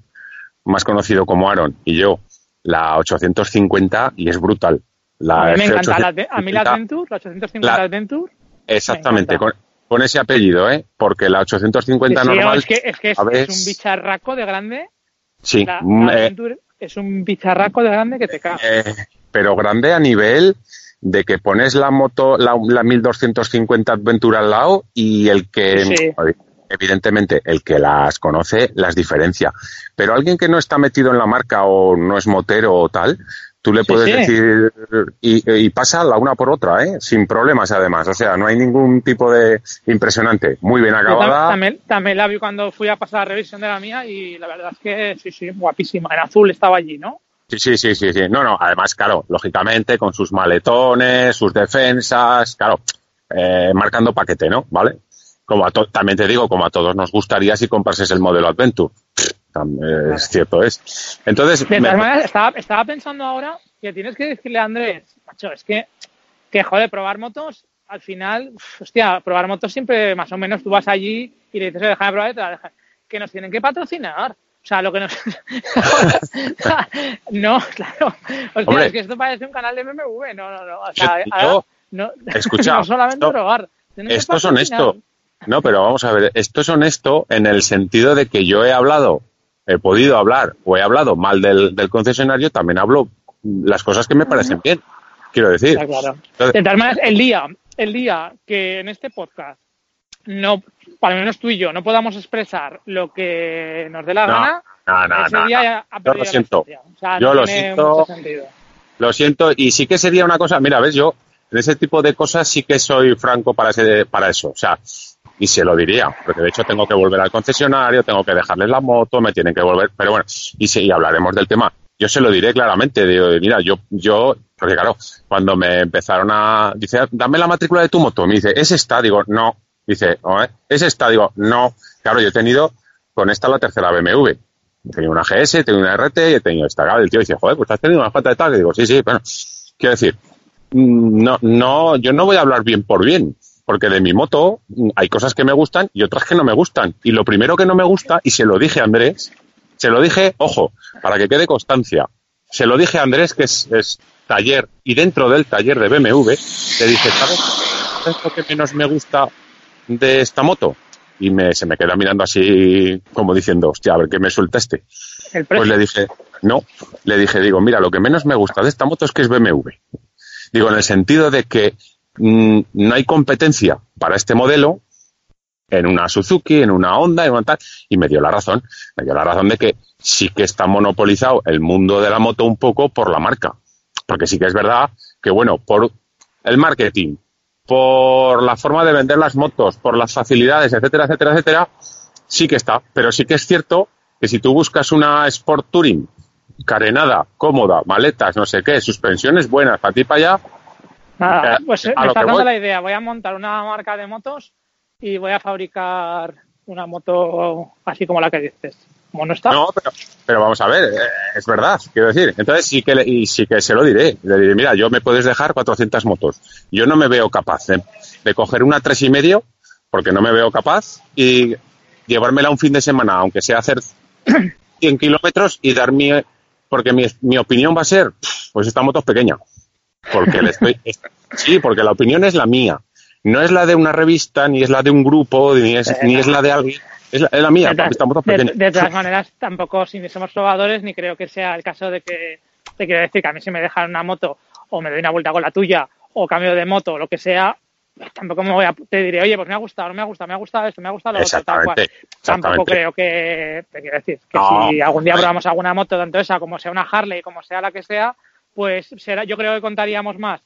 más conocido como Aaron, y yo, la 850, y es brutal. La a mí me encanta, la, a mí la Adventure, la 850 la, Adventure. Exactamente, con, con, ese apellido, ¿eh? Porque la 850 sí, normal. Es que, es, que es, es, un bicharraco de grande. Sí. La, la eh, Adventure es un bicharraco de grande que te cae. Eh, pero grande a nivel de que pones la moto, la, la 1250 Adventure al lado y el que, sí. evidentemente, el que las conoce las diferencia. Pero alguien que no está metido en la marca o no es motero o tal, tú le sí, puedes sí. decir y, y, pasa la una por otra, ¿eh? sin problemas además. O sea, no hay ningún tipo de impresionante. Muy bien acabada. También, también, la vi cuando fui a pasar la revisión de la mía y la verdad es que sí, sí, guapísima. En azul estaba allí, ¿no? Sí, sí, sí, sí, sí. No, no, además, claro, lógicamente, con sus maletones, sus defensas, claro, eh, marcando paquete, ¿no? ¿Vale? Como a también te digo, como a todos nos gustaría si comprases el modelo Adventure. Claro. Es cierto, es. Entonces. De todas me... maneras, estaba, estaba pensando ahora que tienes que decirle a Andrés, macho, es que, que joder, probar motos, al final, hostia, probar motos siempre más o menos tú vas allí y le dices, déjame probar y te la dejan. Que nos tienen que patrocinar. O sea, lo que nos... no, claro. O sea, es que esto parece un canal de MMV. No, no, no. O sea, yo, no, escucha, no solamente esto, probar. Esto es honesto. No, pero vamos a ver, esto es honesto en el sentido de que yo he hablado, he podido hablar o he hablado mal del, del concesionario, también hablo las cosas que me parecen bien. Quiero decir. Claro. Entonces, de tal manera, el día, el día que en este podcast no, al menos tú y yo, no podamos expresar lo que nos dé la no, gana, no, no, ese no, día ha Yo lo siento. O sea, yo no lo siento. Lo siento, y sí que sería una cosa, mira, ves, yo en ese tipo de cosas sí que soy franco para, ese, para eso. O sea, y se lo diría, porque de hecho tengo que volver al concesionario, tengo que dejarles la moto, me tienen que volver, pero bueno, y, sí, y hablaremos del tema. Yo se lo diré claramente, digo, mira, yo, yo, porque claro, cuando me empezaron a, dice, dame la matrícula de tu moto, me dice, ¿es esta? Digo, no, dice, oh, ¿eh? ¿es esta? Digo, no, claro, yo he tenido con esta la tercera BMW. He tenido una GS, he tenido una RT y he tenido esta. Claro, el tío dice, joder, pues has tenido una falta de tal. Y digo, sí, sí, bueno, quiero decir, no, no, yo no voy a hablar bien por bien, porque de mi moto hay cosas que me gustan y otras que no me gustan. Y lo primero que no me gusta, y se lo dije a Andrés, se lo dije, ojo, para que quede constancia, se lo dije a Andrés, que es, es taller, y dentro del taller de BMW, le dije, ¿sabes? ¿Sabes lo que menos me gusta de esta moto? Y me, se me queda mirando así, como diciendo, hostia, a ver qué me suelta este. Pues le dije, no, le dije, digo, mira, lo que menos me gusta de esta moto es que es BMW. Digo, en el sentido de que no hay competencia para este modelo en una Suzuki, en una Honda, en una tal, y me dio la razón. Me dio la razón de que sí que está monopolizado el mundo de la moto un poco por la marca. Porque sí que es verdad que, bueno, por el marketing, por la forma de vender las motos, por las facilidades, etcétera, etcétera, etcétera, sí que está. Pero sí que es cierto que si tú buscas una Sport Touring carenada, cómoda, maletas, no sé qué, suspensiones buenas, para ti para allá. Nada, pues me está dando la idea. Voy a montar una marca de motos y voy a fabricar una moto así como la que dices. Como no está. No, pero, pero vamos a ver, eh, es verdad, quiero decir. Entonces sí que, le, y sí que se lo diré. Le diré, mira, yo me puedes dejar 400 motos. Yo no me veo capaz de, de coger una tres y medio, porque no me veo capaz, y llevármela un fin de semana, aunque sea hacer 100 kilómetros y dar mi, porque mi, mi, opinión va a ser, pues esta moto es pequeña. Porque le estoy, sí, porque la opinión es la mía. No es la de una revista, ni es la de un grupo, ni es, ni es la de alguien. Es la, es la mía, de, esta moto es de, de, todas maneras, tampoco si somos probadores, ni creo que sea el caso de que, te quiero decir que a mí si me dejan una moto, o me doy una vuelta con la tuya, o cambio de moto, o lo que sea, tampoco me voy a, te diré, oye, pues me ha gustado, no me ha gustado, me ha gustado esto, me ha gustado lo otro, tal cual. Tampoco creo que, te quiero decir, que no, si algún día probamos alguna moto, tanto esa como sea una Harley, como sea la que sea, pues será, yo creo que contaríamos más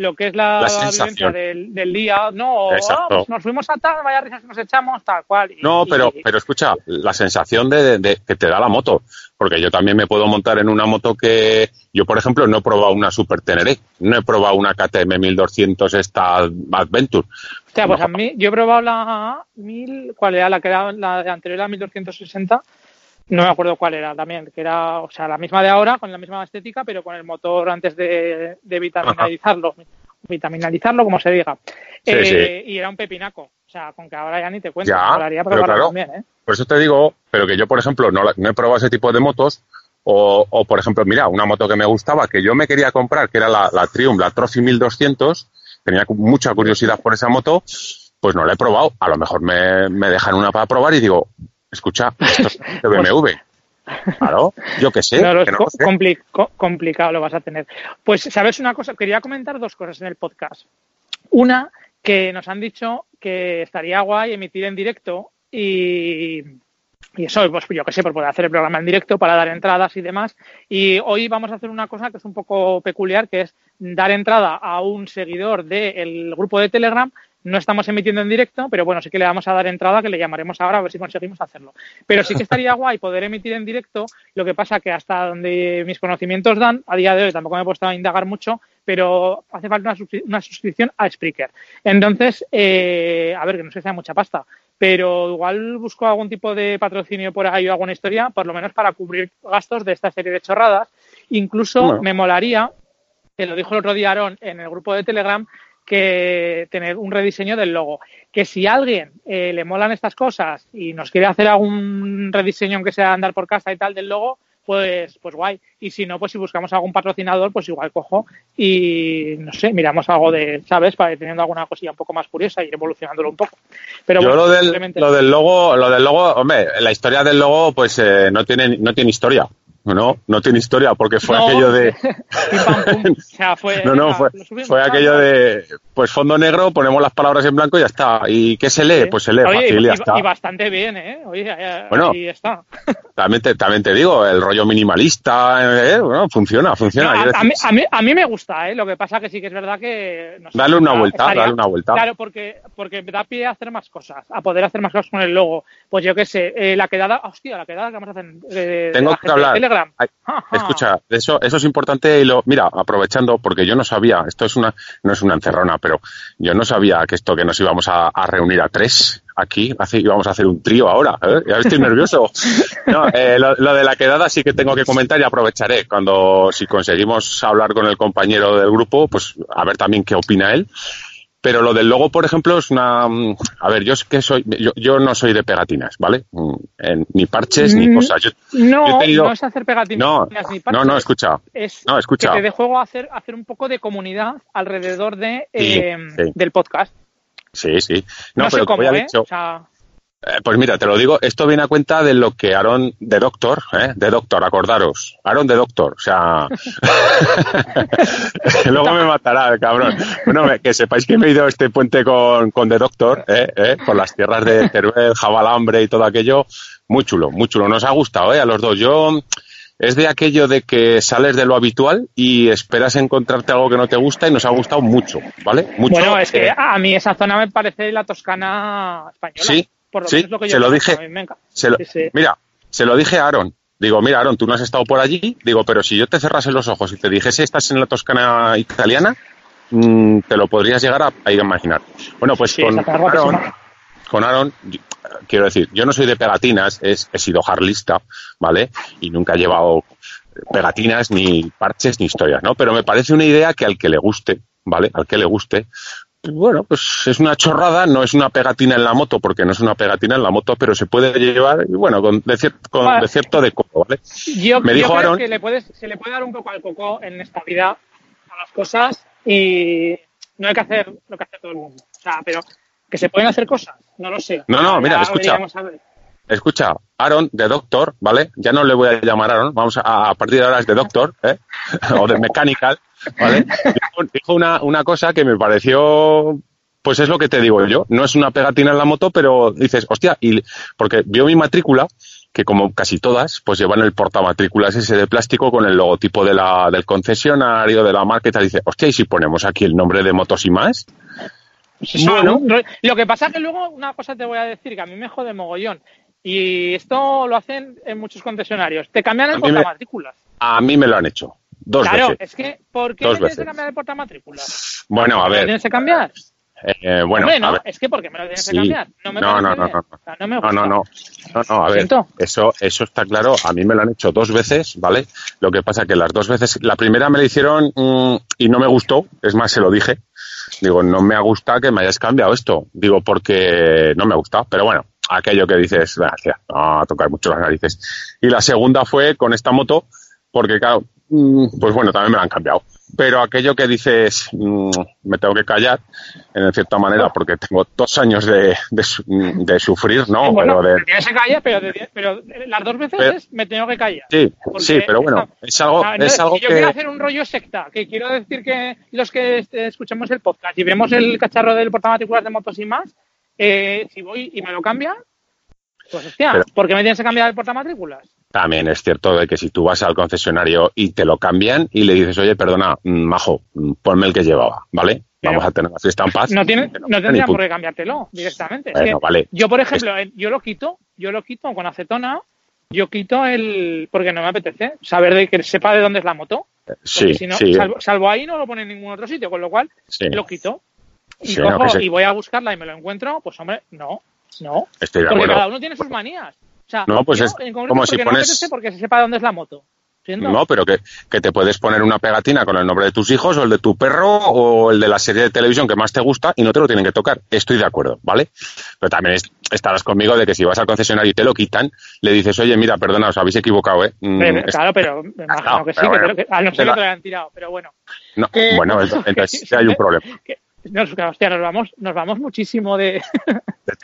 lo que es la, la vivencia del, del, día, no, oh, pues nos fuimos a tal, vaya risas que nos echamos, tal cual. Y, no, pero, pero escucha, la sensación de, de, de, que te da la moto, porque yo también me puedo montar en una moto que, yo por ejemplo no he probado una Super Teneré, no he probado una KTM 1200 esta Adventure, O sea, pues a mí, yo he probado la 1000, ¿cuál era? La que era la anterior, la 1260. No me acuerdo cuál era también, que era, o sea, la misma de ahora, con la misma estética, pero con el motor antes de, de vitaminalizarlo, vitaminalizarlo, como se diga. Sí, Eh, sí. Y era un pepinaco. O sea, con que ahora ya ni te cuento. Ya, pero claro. también, ¿eh? Por eso te digo, pero que yo, por ejemplo, no, he probado ese tipo de motos. O, o, por ejemplo, mira, una moto que me gustaba, que yo me quería comprar, que era la, la Triumph, la Trophy 1200. Tenía mucha curiosidad por esa moto. Pues no la he probado. A lo mejor me, me dejan una para probar y digo, escucha, esto es de BMW. Claro, yo qué sé. Claro, que es no sé. compli- co- complicado lo vas a tener. Pues, ¿sabes una cosa? Quería comentar dos cosas en el podcast. Una, que nos han dicho que estaría guay emitir en directo y, y eso, pues yo qué sé, por poder hacer el programa en directo para dar entradas y demás. Y hoy vamos a hacer una cosa que es un poco peculiar, que es dar entrada a un seguidor del grupo de Telegram. No estamos emitiendo en directo, pero bueno, sí que le vamos a dar entrada, que le llamaremos ahora a ver si conseguimos hacerlo. Pero sí que estaría guay poder emitir en directo. Lo que pasa que hasta donde mis conocimientos dan, a día de hoy tampoco me he puesto a indagar mucho, pero hace falta una, una suscripción a Spreaker. Entonces, eh, a ver, que no sé si sea mucha pasta, pero igual busco algún tipo de patrocinio por ahí o alguna historia, por lo menos para cubrir gastos de esta serie de chorradas. Incluso Bueno. me molaría, que lo dijo el otro día Aaron en el grupo de Telegram, que tener un rediseño del logo. Que si a alguien eh, le molan estas cosas y nos quiere hacer algún rediseño, aunque sea andar por casa y tal, del logo, pues, pues guay. Y si no, pues si buscamos algún patrocinador, pues igual cojo y no sé, miramos algo de, ¿sabes? Para ir teniendo alguna cosilla un poco más curiosa y ir evolucionándolo un poco. Pero Yo bueno, lo del, simplemente- lo del logo, lo del logo, hombre, la historia del logo, pues eh, no tiene, no tiene historia. No, no tiene historia porque fue No, aquello de. O sea, fue, no, no, fue, fue aquello de, pues fondo negro, ponemos las palabras en blanco y ya está. ¿Y qué se lee? Sí. Pues se lee Oye, fácil y y, ya y- está. y bastante bien, ¿eh? Oye, Bueno. ahí está. También te, también te digo, el rollo minimalista, eh, bueno, funciona, funciona. No, a, a mí, a, mí, a mí me gusta, ¿eh? Lo que pasa que sí que es verdad que... no sé, Dale una vuelta, estaría- dale una vuelta. Claro, porque, porque da pie a hacer más cosas, a poder hacer más cosas con el logo. Pues yo qué sé, eh, la quedada... Hostia, la quedada que vamos a hacer eh, Tengo que hablar. Telegram. Ay, Ajá. Escucha, eso, eso es importante y lo, mira, aprovechando, porque yo no sabía, esto es una, no es una encerrona, pero yo no sabía que esto que nos íbamos a, a reunir a tres aquí, hace, íbamos a hacer un trío ahora, ¿eh? ya estoy nervioso. No, eh, lo, lo de la quedada sí que tengo que comentar y aprovecharé cuando, si conseguimos hablar con el compañero del grupo, pues a ver también qué opina él. Pero lo del logo, por ejemplo, es una. mm, A ver, yo es que soy. Yo, yo no soy de pegatinas, ¿vale? Mm, ni parches ni Mm, cosas. Yo, No, yo he tenido- no es hacer pegatinas no, ni no, no, escucha. es No, escucha. que te dé juego hacer, hacer un poco de comunidad alrededor de, eh, sí. del podcast. Sí, sí. No, No, sé pero cómo, ya he ¿eh? dicho, O sea, eh, pues mira, te lo digo, esto viene a cuenta de lo que Aaron de Doctor, ¿eh? de Doctor, acordaros, Aaron de Doctor, o sea, luego me matará el cabrón. Bueno, que sepáis que me he ido a este puente con, con The Doctor, ¿eh? ¿eh? por las tierras de Teruel, Jabalambre y todo aquello, muy chulo, muy chulo, nos ha gustado, ¿eh? a los dos. Yo, es de aquello de que sales de lo habitual y esperas encontrarte algo que no te gusta y nos ha gustado mucho, ¿vale? Mucho. bueno, es que eh, a mí esa zona me parece la Toscana española. Sí, por lo sí, menos lo que yo se lo dije. Se lo- Sí, sí. Mira, se lo dije a Aaron. Digo, mira, Aaron, tú no has estado por allí. Digo, pero si yo te cerrase los ojos y te dijese estás en la Toscana italiana, mm, te lo podrías llegar a, a imaginar. Bueno, pues con, Aaron, con quiero decir, yo no soy de pegatinas, es, he sido harlista, ¿vale? Y nunca he llevado pegatinas, ni parches, ni historias, ¿no? Pero me parece una idea que al que le guste, ¿vale? Al que le guste, bueno, pues es una chorrada, no es una pegatina en la moto, porque no es una pegatina en la moto, pero se puede llevar, y bueno, con, de, cier- con de cierto decoro, ¿vale? Yo, Me yo dijo creo Aaron- que le puedes, se le puede dar un poco al coco en esta vida a las cosas y no hay que hacer lo que hace todo el mundo. O sea, pero que se pueden hacer cosas, no lo sé. No, no, mira, Ya escucha. Escucha, Aaron, de Doctor, ¿vale? Ya no le voy a llamar Aaron, vamos a, a partir de ahora es de Doctor, ¿eh? o de Mechanical, ¿vale? Dijo, dijo una, una cosa que me pareció, pues es lo que te digo yo, no es una pegatina en la moto, pero dices, hostia, y porque vio mi matrícula, que como casi todas, pues llevan el portamatrículas ese de plástico con el logotipo de la, del concesionario, de la marca y tal, dice, hostia, ¿y si ponemos aquí el nombre de Motos y más? Bueno. ¿no? Lo que pasa que luego una cosa te voy a decir que a mí me jode mogollón. Y esto lo hacen en muchos concesionarios. Te cambian el me- portamatrículas. A mí me lo han hecho, dos Claro, veces. es que ¿por qué Dos me tienes que cambiar el portamatrículas? Bueno, a ¿Lo ver, tienes que cambiar? Eh, bueno, Hombre, no, a ver. es que porque me lo tienes Sí. que cambiar. No me No, no, no, no. O sea, no me No, gusta. no, no. No, no, a ver, eso, eso está claro. A mí me lo han hecho dos veces, ¿vale? Lo que pasa que las dos veces, la primera me la hicieron mm, y no me gustó, es más, se lo dije. Digo, no me ha gustado que me hayas cambiado esto. Digo, porque no me ha gustado. Pero bueno, aquello que dices, "Ah, tía, no, tocar mucho las narices. Y la segunda fue con esta moto, porque claro, mm, pues bueno, también me la han cambiado. Pero aquello que dices, mm, me tengo que callar, en cierta manera, porque tengo dos años de, de, su- de sufrir, ¿no? bueno, Pero de- te tienes que callar, pero, te- pero las dos veces Pero- es me tengo que callar. Sí, sí, pero bueno, es algo, entonces, es algo si yo quiero que... hacer un rollo secta, que quiero decir que los que escuchemos el podcast y vemos el cacharro del portamatrículas de motos y más, eh, si voy y me lo cambian, pues hostia, Pero- ¿por qué me tienes que cambiar el portamatrículas? También es cierto de que si tú vas al concesionario y te lo cambian y le dices, oye, perdona, mm, majo, mm, ponme el que llevaba, ¿vale? Pero- Vamos a tener la fiesta en paz. No, tiene, no punto. por qué cambiártelo directamente. Es Bueno, que vale. Yo, por ejemplo, en- yo lo quito, yo lo quito con acetona, yo quito el. porque no me apetece saber de que sepa de dónde es la moto. Sí, si no, sí, salvo, salvo ahí no lo pone en ningún otro sitio, con lo cual sí, lo quito. Y Sí, no, cojo se- y voy a buscarla y me lo encuentro, pues hombre, no, no. estoy de Porque acuerdo. cada uno tiene sus manías. O sea, No, pues yo, es en concreto, como si no pones- apetece porque se sepa dónde es la moto. No, pero que, que te puedes poner una pegatina con el nombre de tus hijos o el de tu perro o el de la serie de televisión que más te gusta y no te lo tienen que tocar. Estoy de acuerdo, ¿vale? Pero también es- estarás conmigo de que si vas al concesionario y te lo quitan, le dices, oye, mira, perdona, os habéis equivocado, ¿eh? Mm, Pero, claro, pero me imagino Claro, que sí, pero que bueno, te lo- que- a no ser que te lo hayan tirado, pero bueno. no, bueno, entonces sí hay un problema. que- nos, hostia, nos vamos, nos vamos muchísimo de.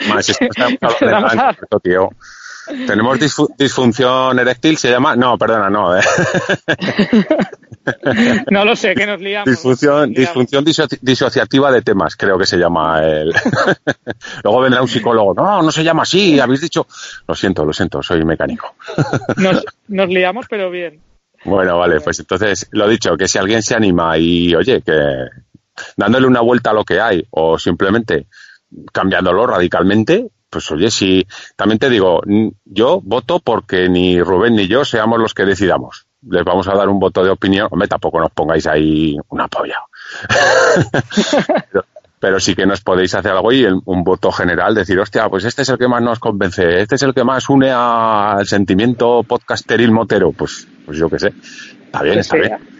Más, a- tío. Tenemos disfu- disfunción eréctil, se llama. No, perdona, no. eh. no lo sé, que nos liamos. Disfunción, Nos liamos. disfunción diso- disociativa de temas, creo que se llama el. Luego vendrá un psicólogo. No, no se llama así, habéis dicho. Lo siento, lo siento, soy mecánico. Nos, nos liamos, pero bien. Bueno, vale, pues entonces, lo dicho, que si alguien se anima y, oye, que dándole una vuelta a lo que hay o simplemente cambiándolo radicalmente, pues oye, si también te digo, yo voto porque ni Rubén ni yo seamos los que decidamos. Les vamos a dar un voto de opinión. Hombre, tampoco nos pongáis ahí una polla. pero, pero sí que nos podéis hacer algo y el- un voto general, decir, hostia, pues este es el que más nos convence, este es el que más une al sentimiento podcasteril motero. Pues, pues yo qué sé. Está bien, está bien.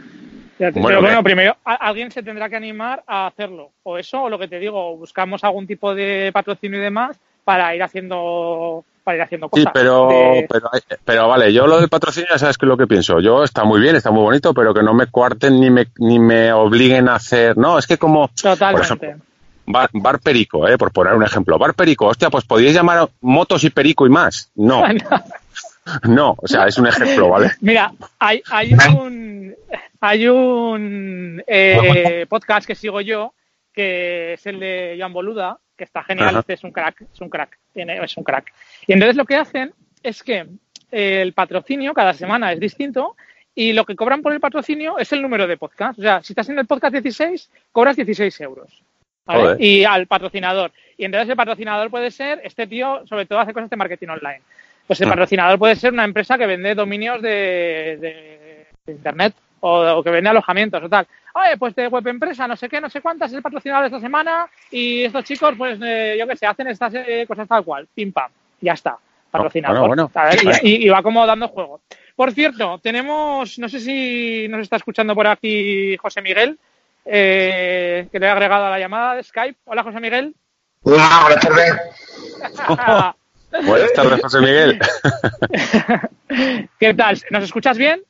Te- Bueno, pero bueno, primero a- alguien se tendrá que animar a hacerlo. O eso, o lo que te digo, buscamos algún tipo de patrocinio y demás para ir haciendo para ir haciendo Sí, cosas. pero, De- pero, pero vale, yo lo del patrocinio ya sabes que es lo que pienso. Yo está muy bien, está muy bonito, pero que no me cuarten ni me, ni me obliguen a hacer. No, es que como. Por Totalmente. ejemplo, Bar, Bar Perico, eh, por poner un ejemplo. Bar Perico, hostia, pues podíais llamar motos y perico y más. No, no, o sea, es un ejemplo, ¿vale? Mira, hay, hay un hay un eh, podcast que sigo yo que es el de Joan Boluda, que está genial, Ajá. este es un crack, es un crack, es un crack. Y entonces lo que hacen es que eh, el patrocinio cada semana es distinto y lo que cobran por el patrocinio es el número de podcast. O sea, si estás en el podcast 16, cobras 16 euros. Y al patrocinador. Y entonces el patrocinador puede ser, este tío sobre todo hace cosas de marketing online. Pues el Mm. patrocinador puede ser una empresa que vende dominios de, de- de internet o, o que vende alojamientos o tal. Oye, pues de web empresa, no sé qué, no sé cuántas, es el patrocinador de esta semana y estos chicos, pues eh, yo qué sé, hacen estas eh, cosas tal cual, pim pam, ya está, patrocinador. bueno, bueno. ¿sabes? Y- Vale. Y, y va como dando juego. Por cierto, tenemos, no sé si nos está escuchando por aquí José Miguel, eh, que le he agregado a la llamada de Skype. Hola, José Miguel. Hola, buenas tardes. Buenas tardes, José Miguel. ¿Qué tal? ¿Nos escuchas bien?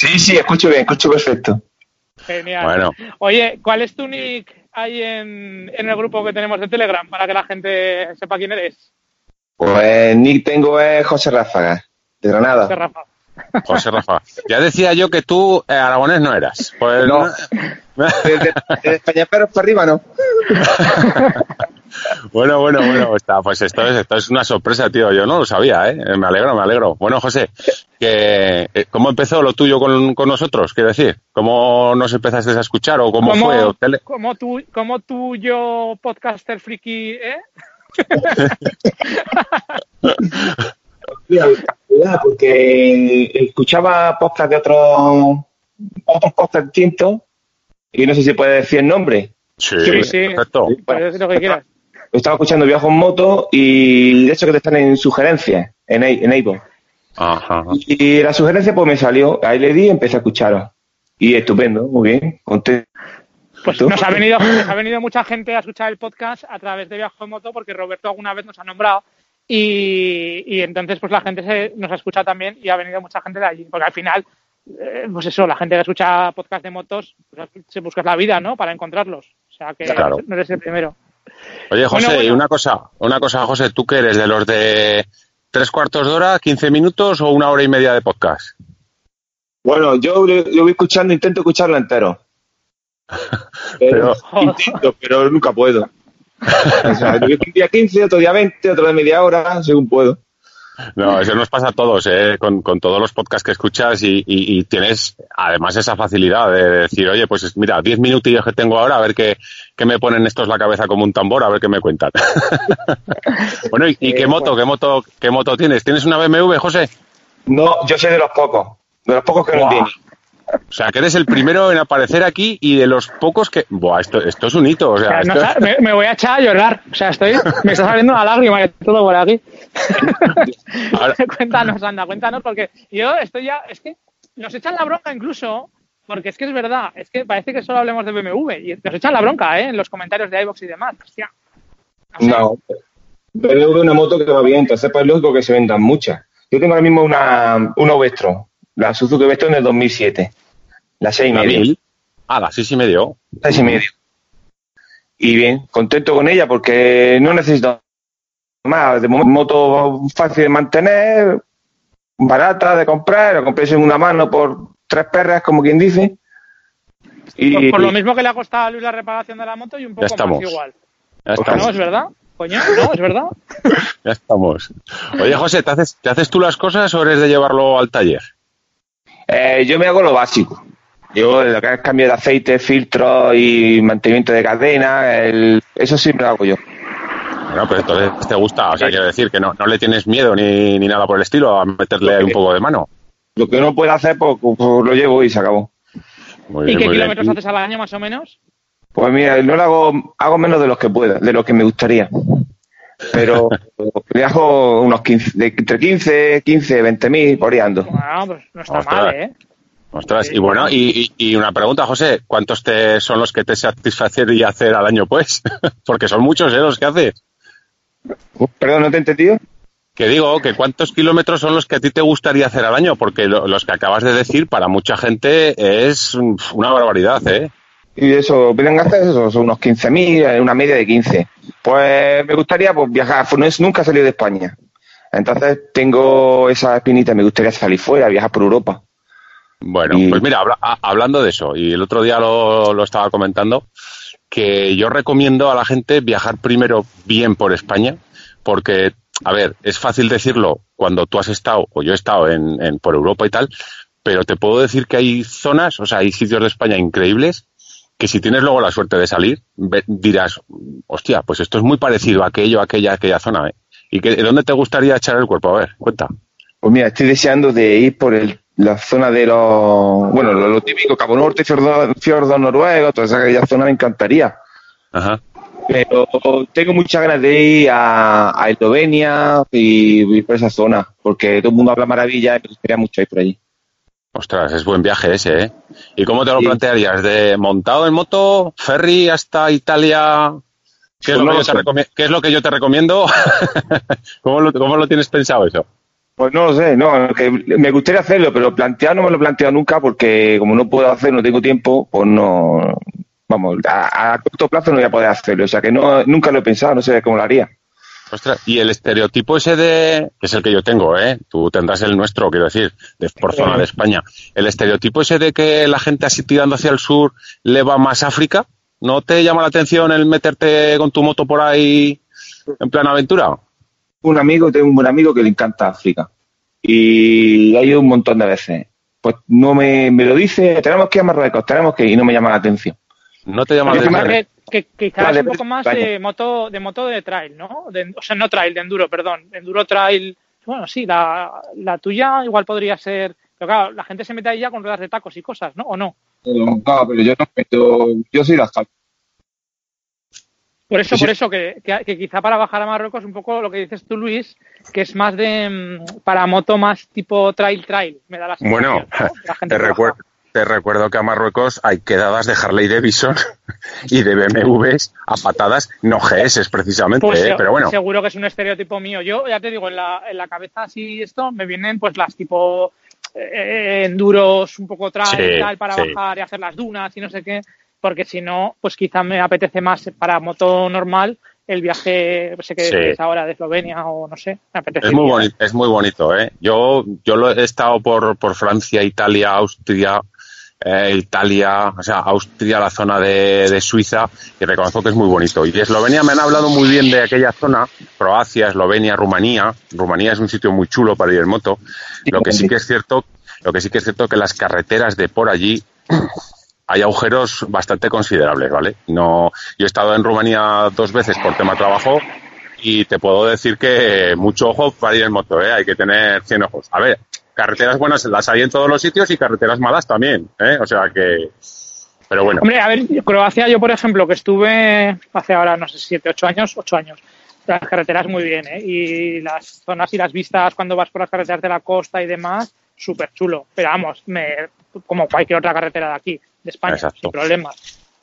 Sí, sí, escucho bien, escucho perfecto. Genial. Bueno. Oye, ¿cuál es tu nick ahí en, en el grupo que tenemos de Telegram para que la gente sepa quién eres? Pues Nick tengo es José Ráfaga, de Granada. José Rafa. José Rafa. Ya decía yo que tú eh, aragonés no eras. Pues No. Desde, desde España pero para arriba, ¿no? Bueno, bueno, bueno, está, pues esto es, esto es una sorpresa, tío. Yo no lo sabía, ¿eh? Me alegro, me alegro. Bueno, José, que, eh, ¿cómo empezó lo tuyo con, con nosotros? Quiero decir, ¿cómo nos empezaste a escuchar o cómo fue? ¿O tele- tú, como tú, yo, podcaster friki, ¿eh? Porque escuchaba podcast de otros otros podcast distintos y no sé si puede decir el nombre. Sí, Sí, sí. perfecto. Puedes decir lo que quieras. Estaba escuchando Viajo en Moto y de hecho que te están en sugerencias, en, i- en. Ajá. Y la sugerencia pues me salió, ahí le di y empecé a escucharos. Y estupendo, muy bien, contento. Pues nos ha venido, nos ha venido mucha gente a escuchar el podcast a través de Viajo en Moto porque Roberto alguna vez nos ha nombrado y, y entonces pues la gente se, nos ha escuchado también y ha venido mucha gente de allí. Porque al final, eh, pues eso, la gente que escucha podcast de motos pues, se busca la vida, ¿no? Para encontrarlos. O sea que Claro. no eres el primero. Oye, José, Bueno, una cosa, una cosa, José, ¿tú qué eres? ¿De los de tres cuartos de hora, 15 minutos o una hora y media de podcast? Bueno, yo lo, lo voy escuchando, intento escucharlo entero. Pero, intento, pero nunca puedo. O sea, un día 15, otro día 20, otro de media hora, según puedo. No, eso nos pasa a todos, ¿eh? con, con todos los podcasts que escuchas y, y- y tienes además esa facilidad de decir, oye, pues mira, 10 minutillos que tengo ahora, a ver qué, qué me ponen estos la cabeza como un tambor, a ver qué me cuentan. bueno, ¿y, y qué moto, qué moto, qué moto tienes? ¿Tienes una BMW, José? No, yo soy de los pocos, de los pocos que no tienen. O sea, que eres el primero en aparecer aquí y de los pocos que... Buah, esto, esto es un hito, o O sea, no esto- me, me voy a echar a llorar. O sea, estoy, me está saliendo una lágrima y todo por aquí. Ahora- cuéntanos, anda, cuéntanos, porque yo estoy ya, es que nos echan la bronca incluso, porque es que es verdad, es que parece que solo hablemos de BMW y nos echan la bronca, ¿eh? En los comentarios de iVoox y demás. Hostia. No, BMW es una moto que va bien, entonces pues es lógico que se vendan muchas. Yo tengo ahora mismo una, una Vestron, la Suzuki Vestron del 2007, la 6 y ¿La medio. mil? Ah, la seis y medio. seis y medio. Y bien, contento con ella porque no necesito más. De momento, moto fácil de mantener, barata de comprar, la compré en segunda mano por tres perras, como quien dice. Y Por, por lo mismo que le ha costado a Luis la reparación de la moto y un poco estamos. más igual. Ya No, estamos. es verdad. Coño, no, es verdad. Ya estamos. Oye, José, ¿te haces, ¿te haces tú las cosas o eres de llevarlo al taller? eh, yo me hago lo básico. Yo lo que es cambio de aceite, filtro y mantenimiento de cadena, el- eso sí me lo hago yo. Bueno, pues entonces te gusta, o sea, quiero decir que no, no le tienes miedo ni, ni nada por el estilo a meterle un poco de mano. Lo que no puedo hacer, pues, pues lo llevo y se acabó. Muy ¿Y bien, qué muy bien. kilómetros haces al año más o menos? Pues mira, no lo hago, hago menos de los que pueda, de lo que me gustaría. Pero viajo unos 15, de, entre 15, 15, 20 mil, por ahí ando. Bueno, pues no está Ostras. mal, ¿eh? Ostras, y bueno, y, una pregunta, José, ¿cuántos te, son los que te satisfacería hacer al año, pues? Porque son muchos, ¿eh? Los que haces. Uh, Perdón, ¿no te he entendido? Que digo, que cuántos kilómetros son los que a ti te gustaría hacer al año, porque lo- los que acabas de decir, para mucha gente es una barbaridad, ¿eh? Y eso, hacer eso, son unos 15 mil, una media de 15. Pues me gustaría pues, viajar, nunca he salido de España. Entonces tengo esa espinita, me gustaría salir fuera, viajar por Europa. Bueno, Y- pues mira, habla- a- hablando de eso, y el otro día lo, lo estaba comentando, que yo recomiendo a la gente viajar primero bien por España, porque, a ver, es fácil decirlo cuando tú has estado, o yo he estado en, en- por Europa y tal, pero te puedo decir que hay zonas, o sea, hay sitios de España increíbles, que si tienes luego la suerte de salir, ve- dirás, hostia, pues esto es muy parecido a aquello, a aquella, aquella zona, ¿eh? ¿Y que, dónde te gustaría echar el cuerpo? A ver, cuenta. Pues mira, estoy deseando de ir por el, la zona de los, bueno, lo, lo típico, Cabo Norte, Fiordo, Fiordo Noruego, toda esa zona me encantaría. Ajá. Pero tengo muchas ganas de ir a, a Eslovenia y, y por esa zona, porque todo el mundo habla maravilla y me gustaría mucho ir por allí. Ostras, es buen viaje ese, ¿eh? ¿Y cómo te lo Sí. plantearías? ¿De montado en moto, ferry hasta Italia? ¿Qué es, Pues lo, no que yo te qué es lo que yo te recomiendo? ¿Cómo, lo, cómo lo tienes pensado eso? Pues no lo sé, no, me gustaría hacerlo, pero plantear no me lo he planteado nunca porque como no puedo hacer, no tengo tiempo, pues no, vamos, a, a corto plazo no voy a poder hacerlo, o sea que no, nunca lo he pensado, no sé cómo lo haría. Ostras, y el estereotipo ese de, que es el que yo tengo, ¿eh? Tú tendrás el nuestro, quiero decir, de, por zona de España. El estereotipo ese de que la gente así tirando hacia el sur le va más África, ¿no te llama la atención el meterte con tu moto por ahí en plan aventura? Un amigo, tengo un buen amigo que le encanta África y ha ido un montón de veces. Pues no me, me lo dice, tenemos que ir a Marruecos, tenemos que ir y no me llama la atención. ¿No te llama la atención? que, que quizás Vale, un poco más vaya. de moto de moto de trail, ¿no? De- o sea, no trail, de enduro, perdón. Enduro trail. Bueno, sí, la, la tuya igual podría ser. Pero claro, la gente se mete ahí ya con ruedas de tacos y cosas, ¿no? ¿O no? No, pero yo no meto, yo soy de asfalto. Por eso, Sí, por eso, que, que- que quizá para bajar a Marruecos, un poco lo que dices tú, Luis, que es más de mm, para moto más tipo trail trail, me da la sensación. Bueno, ¿no? La gente te, recuerdo que a Marruecos hay quedadas de Harley Davidson y de BMWs a patadas, no GS precisamente, Pues ¿eh? pero bueno. seguro que es un estereotipo mío. Yo ya te digo, en la, en la cabeza así esto me vienen pues las tipo eh, enduros un poco trail Sí, y tal para bajar y hacer las dunas y no sé qué, porque si no, pues quizá me apetece más para moto normal el viaje, sé que Sí. es ahora de Eslovenia o no sé, me apetece. Es muy bonito, es muy bonito, ¿eh? Yo, yo lo he estado por, por Francia, Italia, Austria, eh, Italia, o sea, Austria, la zona de, de Suiza, y reconozco que es muy bonito. Y de Eslovenia me han hablado muy bien de aquella zona, Croacia, Eslovenia, Rumanía. Rumanía es un sitio muy chulo para ir en moto. Lo que sí que es cierto, lo que sí que es cierto que las carreteras de por allí hay agujeros bastante considerables, ¿vale? No, yo he estado en Rumanía dos veces por tema trabajo y te puedo decir que mucho ojo para ir en moto, ¿eh? Hay que tener 100 ojos. A ver, carreteras buenas las hay en todos los sitios y carreteras malas también, ¿eh? O sea que... Pero bueno, Hombre, a ver, Croacia, yo por ejemplo, que estuve hace ahora, no sé, siete, ocho años, ocho años, las carreteras muy bien, ¿eh? Y las zonas y las vistas cuando vas por las carreteras de la costa y demás, súper chulo. Pero vamos, me, como cualquier otra carretera de aquí, de España, Exacto. sin problemas.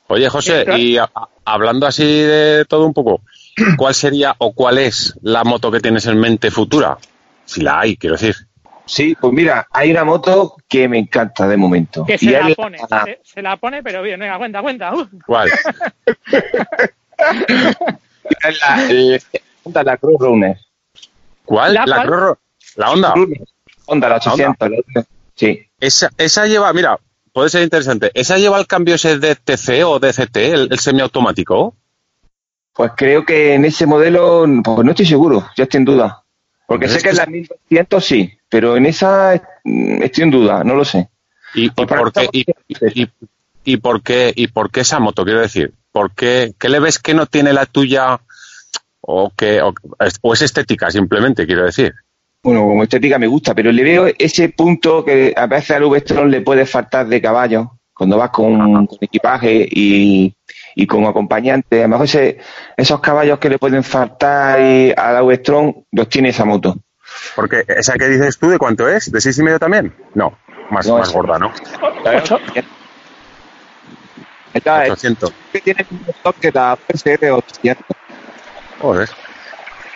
oye José, y a- hablando así de todo un poco, ¿cuál sería o cuál es la moto que tienes en mente futura? Si la hay, quiero decir. Sí, pues mira, hay una moto que me encanta de momento. Que Y se la pone, la- se, se la pone, pero bien, venga, cuenta, cuenta. Uh. ¿Cuál? la, el- Honda, la Cruz Runner. ¿Cuál? ¿La La, cuál? Cruz- la Honda. Runner. Honda, la 800. la- Sí. Esa, esa lleva, mira, puede ser interesante. ¿Esa lleva el cambio ese de TC o DCT, el, el semiautomático? Pues creo que en ese modelo, pues no estoy seguro, ya estoy en duda. Porque sé que en la 1200 sí, pero en esa estoy en duda, no lo sé. ¿Y, y Pues por qué, y, y- y por qué, ¿Y por qué esa moto, quiero decir? ¿Por qué, qué le ves que no tiene la tuya o, que, o, o es estética simplemente, quiero decir? Bueno, como estética me gusta, pero le veo ese punto que a veces al V-Strom le puede faltar de caballo cuando vas con, con equipaje y, y con acompañante. A lo mejor ese- esos caballos que le pueden faltar y a la V-Strom los tiene esa moto. Porque esa que dices tú, ¿de cuánto es? ¿De seis y medio también? No, más, No, más es- gorda, ¿no? Ocho. Esta es 800. que tiene un motor que la PSR 800. Joder.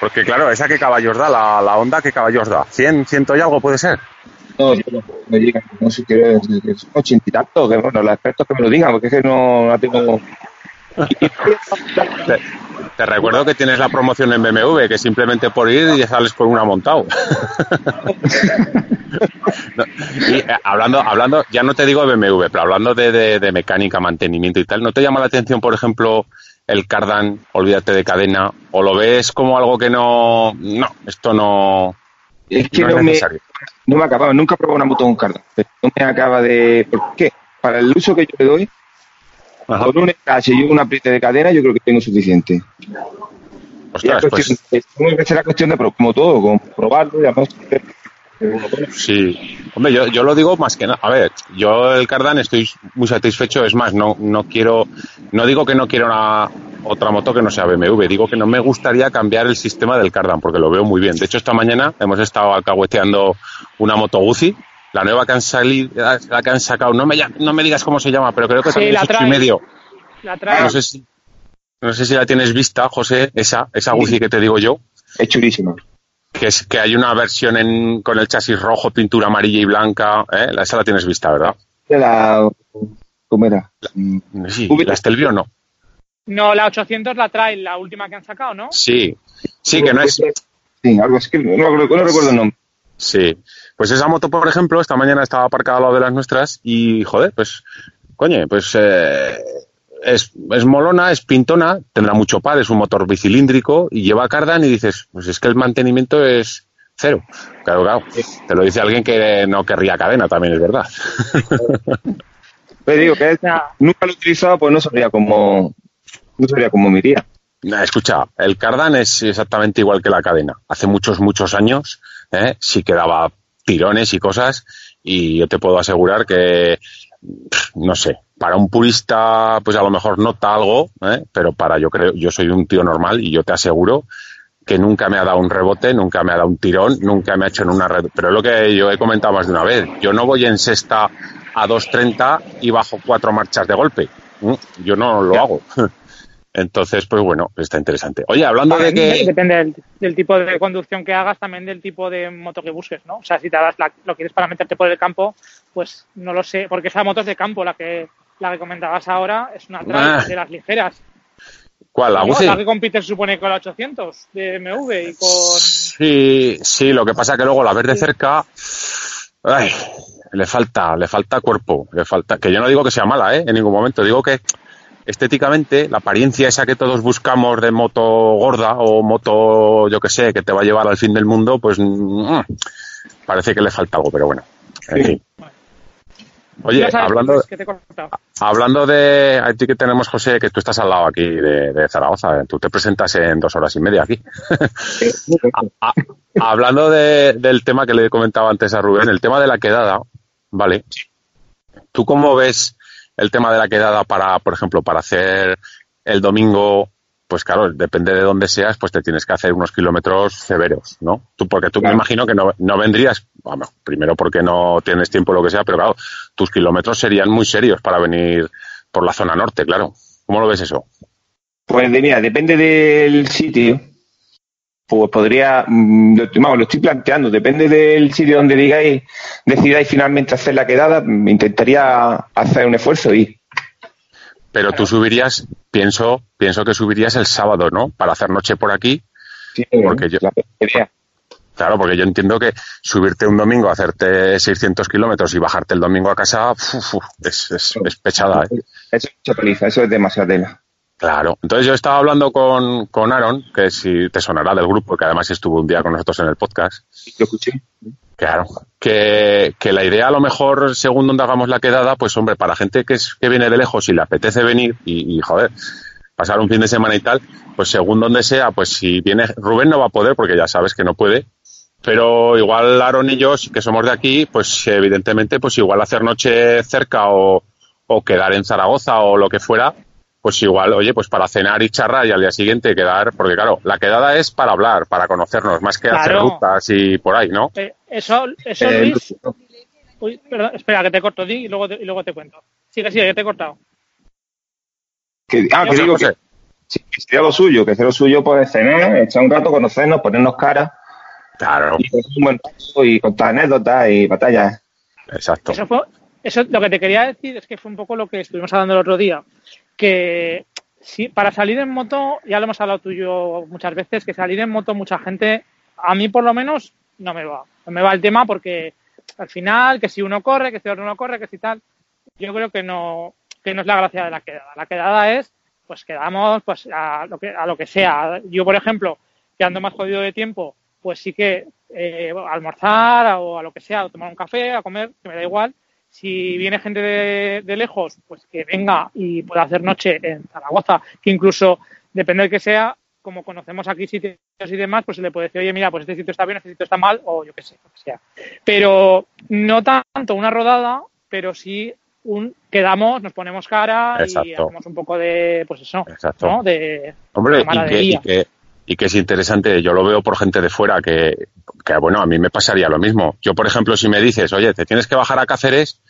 Porque claro, ¿esa qué caballos da? La, la Honda, ¿qué caballos da? ¿100, ciento y algo puede ser? No, yo no, me digan, no sé qué es, que son ochenta y tantos, que bueno, los expertos que me lo digan, porque es que no la tengo. Te, te recuerdo que tienes la promoción en BMW, que simplemente por ir y ya sales con una montado. No, y eh, hablando, hablando, ya no te digo BMW, pero hablando de, de- de mecánica, mantenimiento y tal, ¿no te llama la atención, por ejemplo, el cardan, olvídate de cadena, o lo ves como algo que no, no, esto no, Es que no no, es me, necesario? no me acaba, nunca he probado una moto con pero No me acaba de. ¿Por qué? Para el uso que yo le doy, Ajá. con un encaje y un apriete de cadena, yo creo que tengo suficiente. Ostras, es pues, cuestión- es- será cuestión de, como todo, con probarlo y además. Sí, hombre, yo, yo lo digo más que nada. A ver, yo el Cardan estoy muy satisfecho. Es más, no, no quiero, no digo que no quiero una otra moto que no sea BMW. Digo que no me gustaría cambiar el sistema del Cardan porque lo veo muy bien. De hecho, esta mañana hemos estado alcahueteando una moto Guzzi, la nueva que han salido, la que han sacado. No me, no me digas cómo se llama, pero creo que Sí, también la es ocho y trae. medio. La trae. No sé si, no sé si la tienes vista, José, esa, esa Guzzi que te digo yo. Es chulísima. Que es que hay una versión en, con el chasis rojo, pintura amarilla y blanca, ¿eh? La- esa la tienes vista, ¿verdad? De la. ¿Cómo era? Mm, Sí, la Stelvio no. No, la 800 la trae, la última que han sacado, ¿no? Sí, sí, que no es. Sí, algo así que no, no recuerdo el nombre. Sí, pues esa moto, por ejemplo, esta mañana estaba aparcada al lado de las nuestras y, joder, pues, coño, pues eh, es, es molona, es pintona, tendrá mucho par, es un motor bicilíndrico y lleva cardan y dices, pues es que el mantenimiento es cero. Claro, claro, te lo dice alguien que no querría cadena, también es verdad. Pero digo que nunca lo he utilizado, pues no sabría cómo. No sabría cómo me iría. Escucha, el cardan es exactamente igual que la cadena. Hace muchos, muchos años ¿eh? sí que daba tirones y cosas y yo te puedo asegurar que no sé, para un purista, pues a lo mejor nota algo, ¿eh? pero para yo creo, yo soy un tío normal y yo te aseguro que nunca me ha dado un rebote, nunca me ha dado un tirón, nunca me ha hecho en una red. Pero es lo que yo he comentado más de una vez. Yo no voy en sexta a 2.30 y bajo cuatro marchas de golpe. Yo no lo hago. Entonces, pues bueno, está interesante. Oye, hablando de que... Depende del, tipo de conducción que hagas, también del tipo de moto que busques, ¿no? O sea, si te das lo quieres para meterte por el campo, pues no lo sé, porque esa moto es de campo, la que la que comentabas ahora es una ah. de las ligeras. ¿Cuál? ¿La La que compite se supone con la 800 de MV y con... Sí, sí, lo que pasa que luego la ves de cerca... Ay, le falta, le falta cuerpo, le falta... Que yo no digo que sea mala, ¿eh? En ningún momento. Digo que estéticamente, la apariencia esa que todos buscamos de moto gorda o moto, yo que sé, que te va a llevar al fin del mundo, pues mm, parece que le falta algo, pero bueno. En fin. Oye, hablando, hablando de ti que tenemos, José, que tú estás al lado aquí de, Zaragoza, tú te presentas en dos horas y media aquí. hablando del tema que le comentaba antes a Rubén, el tema de la quedada, ¿vale? ¿Tú cómo ves el tema de la quedada para, por ejemplo, para hacer el domingo, pues claro, depende de dónde seas, pues te tienes que hacer unos kilómetros severos, ¿no? Tú, porque tú me imagino que no, no vendrías, bueno, primero porque no tienes tiempo lo que sea, pero claro, tus kilómetros serían muy serios para venir por la zona norte, claro. ¿Cómo lo ves eso? Pues mira, depende del sitio pues podría, mm, vamos, lo estoy planteando, depende del sitio donde digáis, decidáis finalmente hacer la quedada, intentaría hacer un esfuerzo y... Pero tú subirías, pienso, pienso que subirías el sábado, ¿no? Para hacer noche por aquí. Sí, porque yo, Claro, porque yo entiendo que subirte un domingo, hacerte 600 kilómetros y bajarte el domingo a casa, es, es, pechada. ¿eh? Eso es eso es demasiada tela. Claro. Entonces yo estaba hablando con, con Aaron, que si te sonará del grupo, que además estuvo un día con nosotros en el podcast. Lo escuché. Claro. Que, que, la idea, a lo mejor, según donde hagamos la quedada, pues hombre, para gente que, es, que viene de lejos y le apetece venir y, joder, pasar un fin de semana y tal, pues según donde sea, pues si viene Rubén no va a poder porque ya sabes que no puede, pero igual Aaron y yo, que somos de aquí, pues evidentemente, pues igual hacer noche cerca o, o quedar en Zaragoza o lo que fuera, pues igual, oye, pues para cenar y charrar y al día siguiente quedar, porque claro, la quedada es para hablar, para conocernos, más que hacer rutas y por ahí, ¿no? Eh, eso, eso eh, Luis. Uy, perdón, espera, que te corto, di y luego te, y luego te cuento. Sigue, sigue, que te he cortado. Que, ah, que digo que, sería lo suyo, que sea lo suyo, pues cenar, echar un rato, conocernos, ponernos cara. Claro. Y, un buen y contar anécdotas y batallas. Exacto. Eso fue, eso lo que te quería decir es que fue un poco lo que estuvimos hablando el otro día que sí, para salir en moto, ya lo hemos hablado tú y yo muchas veces, que salir en moto mucha gente, a mí por lo menos, no me va. No me va el tema porque al final, que si uno corre, que si otro no corre, que si tal, yo creo que no, que no es la gracia de la quedada. La quedada es, pues quedamos pues a lo que, a lo que sea. Yo, por ejemplo, que ando más jodido de tiempo, pues sí que eh, almorzar o a lo que sea, o tomar un café, a comer, que me da igual, si viene gente de, lejos, pues que venga y pueda hacer noche en Zaragoza, que incluso, depende de que sea, como conocemos aquí sitios y demás, pues se le puede decir, oye, mira, pues este sitio está bien, este sitio está mal, o yo qué sé, lo que sea. Pero no tanto una rodada, pero sí un quedamos, nos ponemos cara y hacemos un poco de, pues eso, ¿no? De, Hombre, y que, y que es interesante, yo lo veo por gente de fuera que, que, bueno, a mí me pasaría lo mismo. Yo, por ejemplo, si me dices, oye, te tienes que bajar a Cáceres,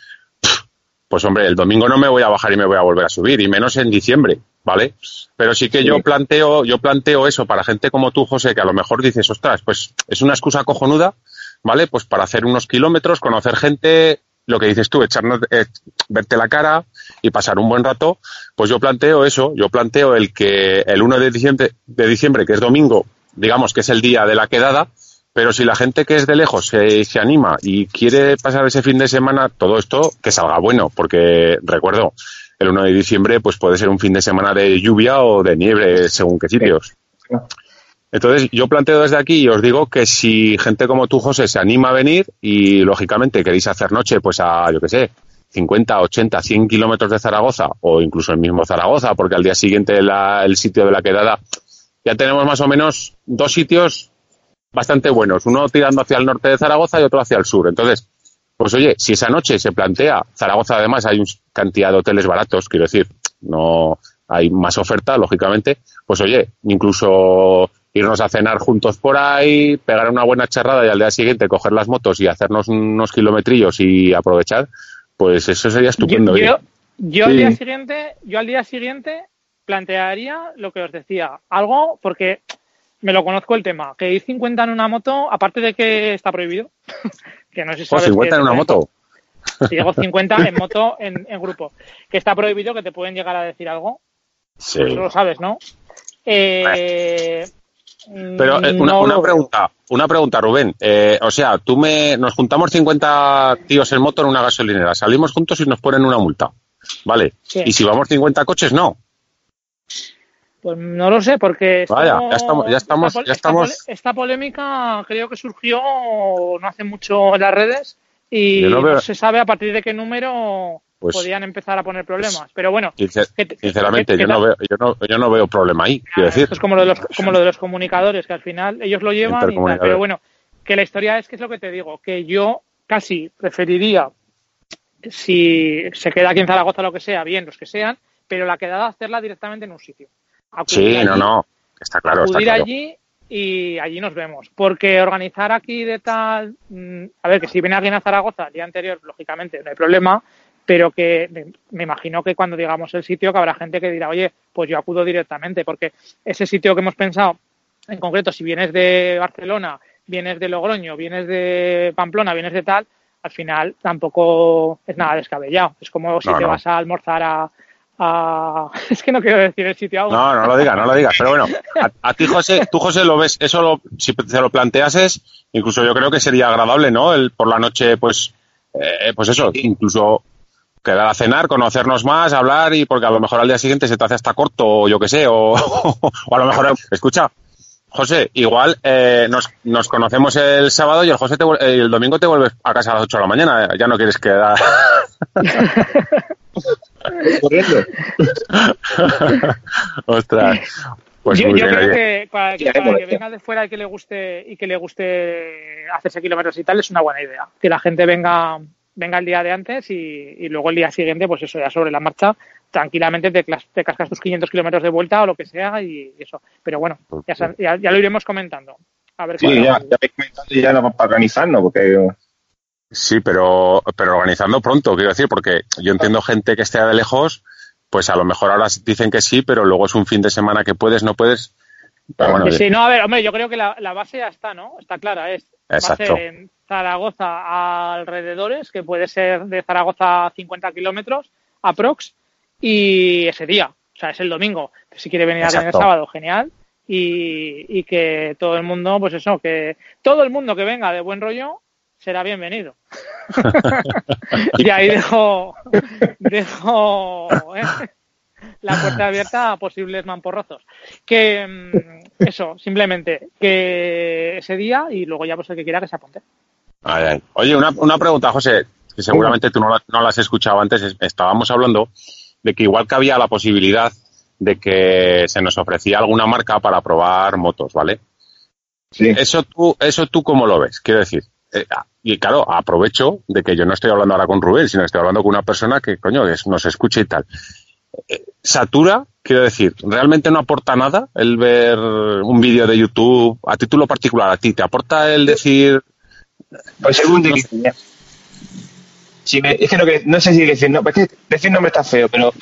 pues hombre, el domingo no me voy a bajar y me voy a volver a subir, y menos en diciembre, ¿vale? Pero sí que yo planteo, yo planteo eso para gente como tú, José, que a lo mejor dices, ostras, pues es una excusa cojonuda, ¿vale? Pues para hacer unos kilómetros, conocer gente, lo que dices tú, echarnos, eh, verte la cara y pasar un buen rato, pues yo planteo eso, yo planteo el que el 1 de diciembre, de diciembre, que es domingo, digamos que es el día de la quedada, pero si la gente que es de lejos se, se anima y quiere pasar ese fin de semana, todo esto que salga bueno, porque recuerdo, el 1 de diciembre pues puede ser un fin de semana de lluvia o de nieve según qué sitios. Entonces, yo planteo desde aquí y os digo que si gente como tú, José, se anima a venir y, lógicamente, queréis hacer noche, pues a, yo qué sé, 50, 80, 100 kilómetros de Zaragoza o incluso el mismo Zaragoza, porque al día siguiente el sitio de la quedada ya tenemos más o menos dos sitios bastante buenos, uno tirando hacia el norte de Zaragoza y otro hacia el sur. Entonces, Pues oye, si esa noche se plantea, Zaragoza además hay una cantidad de hoteles baratos, quiero decir, no hay más oferta, lógicamente, pues oye, incluso irnos a cenar juntos por ahí, pegar una buena charrada y al día siguiente coger las motos y hacernos unos kilometrillos y aprovechar, pues eso sería estupendo. Yo, yo, al día siguiente, yo al día siguiente plantearía lo que os decía, algo porque me lo conozco el tema, que ir 50 en una moto, aparte de que está prohibido, que no sé si sabes 50 en una moto. Si llego 50 en moto en, grupo, que está prohibido que te pueden llegar a decir algo. Sí. Pues lo sabes, ¿no? Eh, pero eh, una, una pregunta, una pregunta, Rubén. Eh, o sea, tú me, nos juntamos 50 tíos en moto en una gasolinera, salimos juntos y nos ponen una multa, ¿vale? Y si vamos 50 coches, no. Pues no lo sé, porque Vaya, ya estamos, ya estamos, esta, ya estamos... Esta, polémica creo que surgió no hace mucho en las redes y no, se sabe a partir de qué número pues podían empezar a poner problemas. Pero bueno, sinceramente, yo, no veo, yo, no, yo no veo problema ahí, quiero decir. Es como lo, de los, como lo de los comunicadores, que al final ellos lo llevan y tal. Pero bueno, que la historia es que es lo que te digo, que yo casi preferiría, si se queda aquí en Zaragoza lo que sea, bien, los que sean, pero la quedada hacerla directamente en un sitio. sí, no, no, está claro. Acudir está claro. allí y allí nos vemos. Porque organizar aquí de tal. Mm, a ver, que si viene alguien a Zaragoza el día anterior, lógicamente no hay problema, pero que me imagino que cuando digamos el sitio que habrá gente que dirá, oye, pues yo acudo directamente, porque ese sitio que hemos pensado, en concreto, si vienes de Barcelona, vienes de Logroño, vienes de Pamplona, vienes de tal, al final tampoco es nada descabellado. Es como si te vas a almorzar a, Es que no quiero decir el sitio aún. No, no lo digas, no lo digas. Pero bueno, a, ti, José, tú, José, lo ves, eso lo, si te lo planteases, incluso yo creo que sería agradable, ¿no? El por la noche, pues, eh, pues eso, incluso quedar a cenar, conocernos más, hablar y porque a lo mejor al día siguiente se te hace hasta corto o yo qué sé, o, a lo mejor, escucha, José, igual eh, nos, nos, conocemos el sábado y el, José el domingo te vuelves a casa a las 8 de la mañana, ya no quieres quedar. Corriendo. Ostras. Pues yo, creo que para, que, que venga de fuera y que le guste y que le guste hacerse kilómetros y tal es una buena idea. Que la gente venga venga el día de antes y, luego el día siguiente, pues eso, ya sobre la marcha, tranquilamente te, te cascas tus 500 kilómetros de vuelta o lo que sea y eso. Pero bueno, ya, ya, lo iremos comentando. A ver sí, ya, ya comentando ya para organizarnos, porque... Sí, pero, pero organizando pronto, quiero decir, porque yo entiendo gente que esté de lejos, pues a lo mejor ahora dicen que sí, pero luego es un fin de semana que puedes, no puedes. sí, no, a ver, hombre, yo creo que la, la base ya está, ¿no? Está clara, es Exacto. en Zaragoza a alrededores, que puede ser de Zaragoza a 50 kilómetros, aprox, y ese día, o sea, es el domingo. Si quiere venir a el sábado, genial. Y, y, que todo el mundo, pues eso, que todo el mundo que venga de buen rollo será bienvenido. y ahí dejo, dejo ¿eh? la puerta abierta a posibles mamporrozos. Que mm, eso, simplemente, que ese día y luego ya pues el que quiera que se apunte. Oye, una, una pregunta, José, que seguramente tú no la, no has escuchado antes. Estábamos hablando de que igual que había la posibilidad de que se nos ofrecía alguna marca para probar motos, ¿vale? Sí. Eso tú, eso tú cómo lo ves, quiero decir. Eh, y claro, aprovecho de que yo no estoy hablando ahora con Rubén, sino estoy hablando con una persona que, coño, que nos escucha y tal. Eh, ¿Satura? Quiero decir, ¿realmente no aporta nada el ver un vídeo de YouTube a título particular a ti? ¿Te aporta el decir, pues según de si me, es que no, no sé si decir, no, es que decir nombre está feo, pero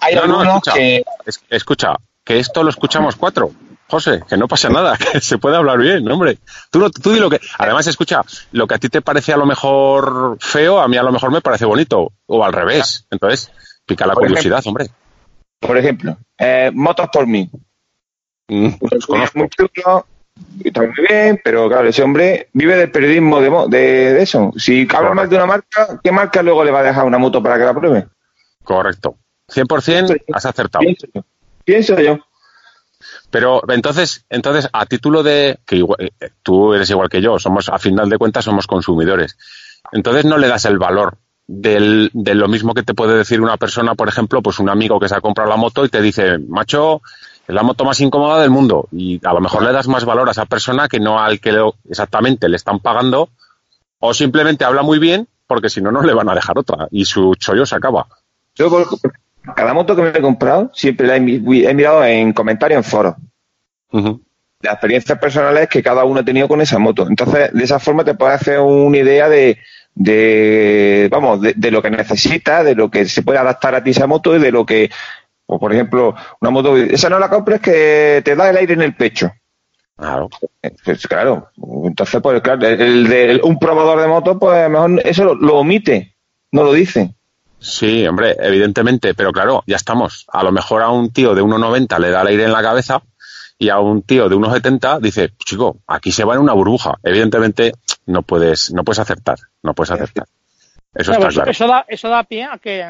hay no, algunos escucha, que... Escucha, que esto lo escuchamos cuatro. José, que no pasa nada, que se puede hablar bien, hombre. Tú, tú di lo que. Además, escucha, lo que a ti te parece a lo mejor feo, a mí a lo mejor me parece bonito, o al revés. Entonces, pica la por curiosidad, ejemplo, hombre. Por ejemplo, eh, Motos por mí. Mm, pues conozco. Muy chulo, está muy bien, pero claro, ese hombre vive del periodismo de, de, de eso. Si habla mal de una marca, ¿qué marca luego le va a dejar una moto para que la pruebe? Correcto. 100% has acertado. Pienso yo. Pienso yo. Pero entonces, entonces a título de que igual, eh, tú eres igual que yo, somos a final de cuentas somos consumidores. Entonces no le das el valor del, de lo mismo que te puede decir una persona, por ejemplo, pues un amigo que se ha comprado la moto y te dice, macho, es la moto más incómoda del mundo y a lo mejor le das más valor a esa persona que no al que lo, exactamente le están pagando o simplemente habla muy bien, porque si no, no le van a dejar otra y su chollo se acaba. Yo, cada moto que me he comprado, siempre la he, he mirado en comentarios en foros. Las experiencias personales que cada uno ha tenido con esa moto. Entonces, de esa forma te puedes hacer una idea de, de vamos, de, lo que necesitas, de lo que se puede adaptar a ti esa moto y de lo que, o por ejemplo, una moto, esa no la compres que te da el aire en el pecho. Claro. Pues claro. Entonces, pues claro, el, de un probador de moto, pues mejor eso lo, omite, no lo dice. Sí, hombre, evidentemente, pero claro, ya estamos. A lo mejor a un tío de 1,90 le da el aire en la cabeza y a un tío de 1,70 dice, chico, aquí se va en una burbuja. Evidentemente no puedes, no puedes acertar, no puedes acertar. Eso está claro. Eso da, eso da pie a que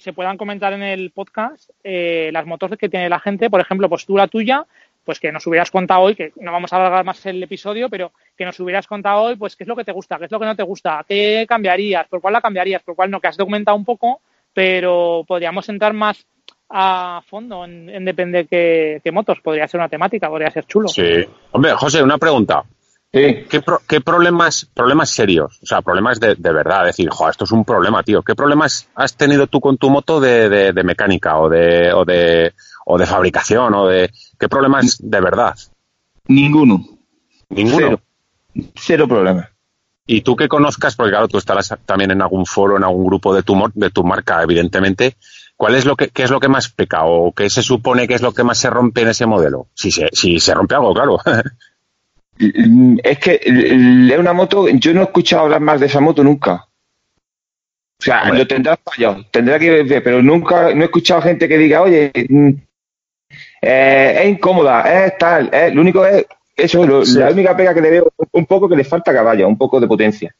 se puedan comentar en el podcast eh, las motos que tiene la gente. Por ejemplo, pues tú la tuya, pues que nos hubieras contado hoy, que no vamos a alargar más el episodio, pero que nos hubieras contado hoy, pues qué es lo que te gusta, qué es lo que no te gusta, qué cambiarías, por cuál la cambiarías, por cuál no, que has documentado un poco, pero podríamos entrar más a fondo en, depende qué, qué, motos. Podría ser una temática, podría ser chulo. Sí. Hombre, José, una pregunta. ¿Qué, ¿Qué, problemas, problemas serios, o sea, problemas de, de verdad, decir, jo, esto es un problema, tío. ¿Qué problemas has tenido tú con tu moto de, de, mecánica o de, o de, o de fabricación o de, qué problemas de verdad? Ninguno. Ninguno. Cero, Cero problemas. Y tú que conozcas, porque claro, tú estarás también en algún foro, en algún grupo de tu, de tu marca, evidentemente, ¿Cuál es lo que, qué es lo que más peca o qué se supone que es lo que más se rompe en ese modelo? Si se, si se rompe algo, claro. es que es una moto, yo no he escuchado hablar más de esa moto nunca. O sea, lo tendrás fallado, tendrá que ver, pero nunca, no he escuchado gente que diga, oye, mm, eh, es incómoda, es tal, es, lo único es, eso, la única pega que le veo un poco que le falta caballo, un poco de potencia.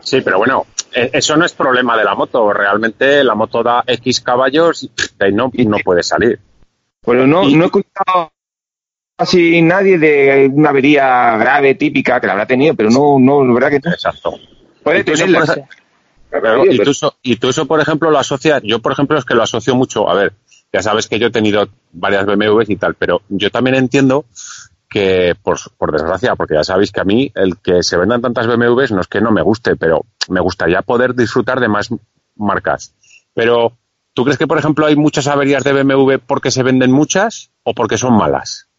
Sí, pero bueno, eh, eso no es problema de la moto. Realmente la moto da X caballos y no, no puede salir. Pero no, no he escuchado casi nadie de una avería grave, típica, que la habrá tenido, pero no, no, la verdad que no. Exacto. Puede y, tú eso, y, tú eso, por ejemplo, lo asocias, yo por ejemplo es que lo asocio mucho, a ver, ya sabes que yo he tenido varias BMWs y tal, pero yo también entiendo que, por, por, desgracia, porque ya sabéis que a mí el que se vendan tantas BMWs no es que no me guste, pero me gustaría poder disfrutar de más marcas. Pero, ¿tú crees que, por ejemplo, hay muchas averías de BMW porque se venden muchas o porque son malas?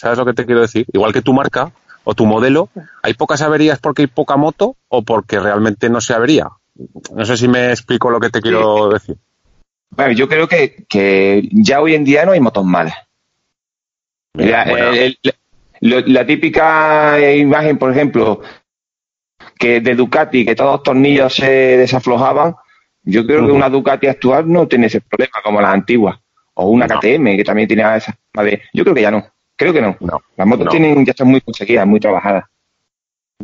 ¿Sabes lo que te quiero decir? Igual que tu marca o tu modelo, ¿hay pocas averías porque hay poca moto o porque realmente no se avería? No sé si me explico lo que te quiero decir. Bueno, yo creo que, que ya hoy en día no hay motos malas la típica imagen, por ejemplo, que de Ducati, que todos los tornillos se desaflojaban, yo creo que una Ducati actual no tiene ese problema como las antiguas. O una KTM, que también tiene esa. Yo creo que ya no. Creo que no. Las motos tienen, ya están muy conseguidas, muy trabajadas.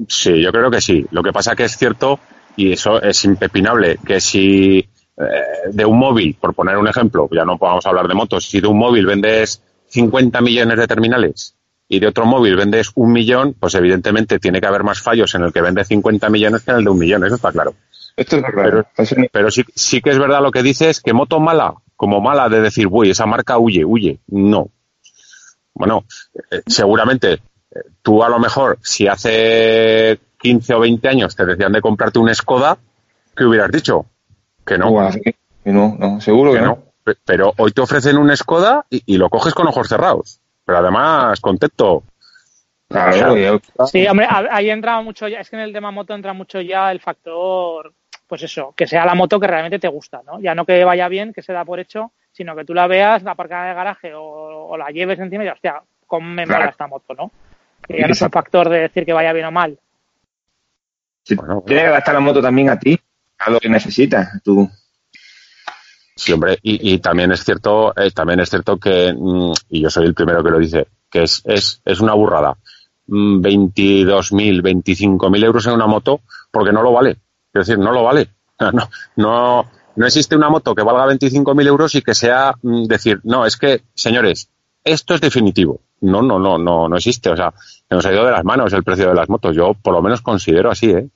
Sí, yo creo que sí. Lo que pasa que es cierto, y eso es impepinable, que si eh, de un móvil, por poner un ejemplo, ya no podemos hablar de motos, si de un móvil vendes 50 millones de terminales y de otro móvil vendes un millón, pues evidentemente tiene que haber más fallos en el que vende 50 millones que en el de un millón, eso está claro. Esto claro. Pero, sí, sí que es verdad lo que dices, que moto mala, como mala de decir, uy, esa marca huye, huye. No. Bueno, eh, seguramente eh, tú a lo mejor, si hace 15 o 20 años te decían de comprarte un Skoda, ¿qué hubieras dicho? Que no. no, no, seguro que, no. Pero hoy te ofrecen un Skoda y, lo coges con ojos cerrados. Pero además, contento. sí, hombre, ahí entra mucho ya, es que en el tema moto entra mucho ya el factor, pues eso, que sea la moto que realmente te gusta, ¿no? Ya no que vaya bien, que se da por hecho, sino que tú la veas, la aparcada en el garaje o, la lleves encima y, hostia, cómo me mola esta moto, ¿no? Que ya no es un factor de decir que vaya bien o mal. Tiene que gastar la moto también a ti, a lo que necesitas, tú. Sí, hombre, y, también es cierto, eh, también es cierto que, mm, y yo soy el primero que lo dice, que es, es, es una burrada. 22.000, mm, 25.000 euros en una moto porque no lo vale. Es decir, no lo vale. No, no, no existe una moto que valga 25.000 euros y que sea mm, decir, no, es que, señores, esto es definitivo. No, no, no, no, no existe. O sea, nos ha ido de las manos el precio de las motos. Yo por lo menos considero así, ¿eh?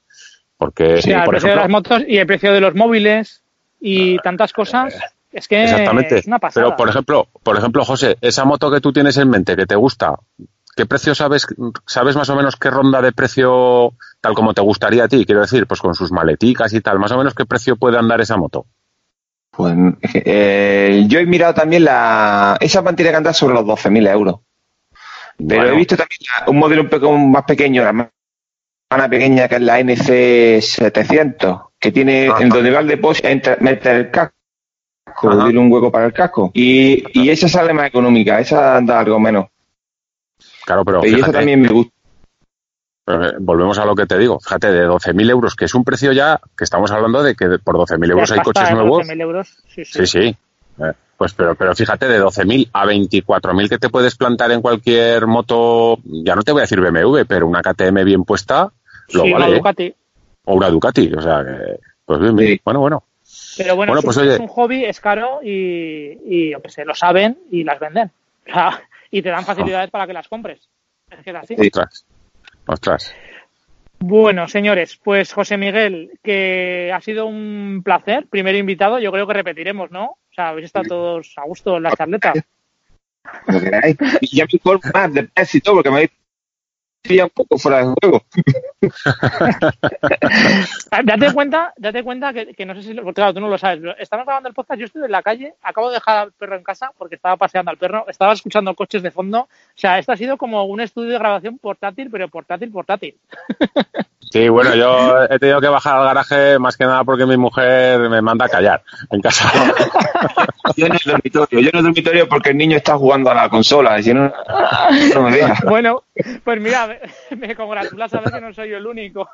Porque, sí, el precio de las motos y el precio de los móviles y tantas cosas. Es que Exactamente. es una pasada. Pero, por ejemplo, por ejemplo, José, esa moto que tú tienes en mente, que te gusta, ¿qué precio sabes? ¿Sabes más o menos qué ronda de precio tal como te gustaría a ti, quiero decir, pues con sus maleticas y tal, más o menos qué precio puede andar esa moto. Pues eh, yo he mirado también la esa mantilla que anda sobre los 12.000 euros. Pero Bueno. he visto también la- un modelo un poco más pequeño, la más pequeña que es la NC700, que tiene Ajá. en donde va el depósito, entra, mete el casco, tiene un hueco para el casco. Y, y esa sale más económica, esa anda algo menos. Claro, pero y esa también me gusta. Eh, volvemos a lo que te digo, fíjate, de 12.000 euros, que es un precio ya que estamos hablando de que por 12.000 euros hay coches nuevos. 12.000 euros. Sí, sí. Sí, sí. Eh, Pues pero, pero fíjate, de 12.000 a 24.000 que te puedes plantar en cualquier moto, ya no te voy a decir BMW, pero una KTM bien puesta, lo Sí, una vale. ¿eh? Ducati. O una Ducati, o sea, que, pues bien, bien. Sí. Bueno, bueno. Pero bueno, Bueno, es, un, pues, oye. es un hobby, es caro y, y yo qué sé, lo saben y las venden. Y te dan facilidades para que las compres. Es que es así. Sí. Ostras. Ostras. Bueno, señores, pues José Miguel, que ha sido un placer, primer invitado, yo creo que repetiremos, ¿no? O sea, habéis estado todos a gusto en la charleta. Lo que queráis. Y ya me informo más de precio y todo, porque me habéis un poco fuera de juego. Ah, Date cuenta, date cuenta que, no sé si, lo- porque claro, tú no lo sabes. pero Estamos grabando el podcast, yo estoy en la calle, acabo de dejar al perro en casa porque estaba paseando al perro, estaba escuchando coches de fondo. O sea, esto ha sido como un estudio de grabación portátil, pero portátil, portátil. Sí, bueno, yo he tenido que bajar al garaje más que nada porque mi mujer me manda a callar en casa. Yo en el dormitorio, yo en el dormitorio porque el niño está jugando a la consola, y si no, no me deja. Bueno, pues mira, me, congratula saber que no soy yo el único.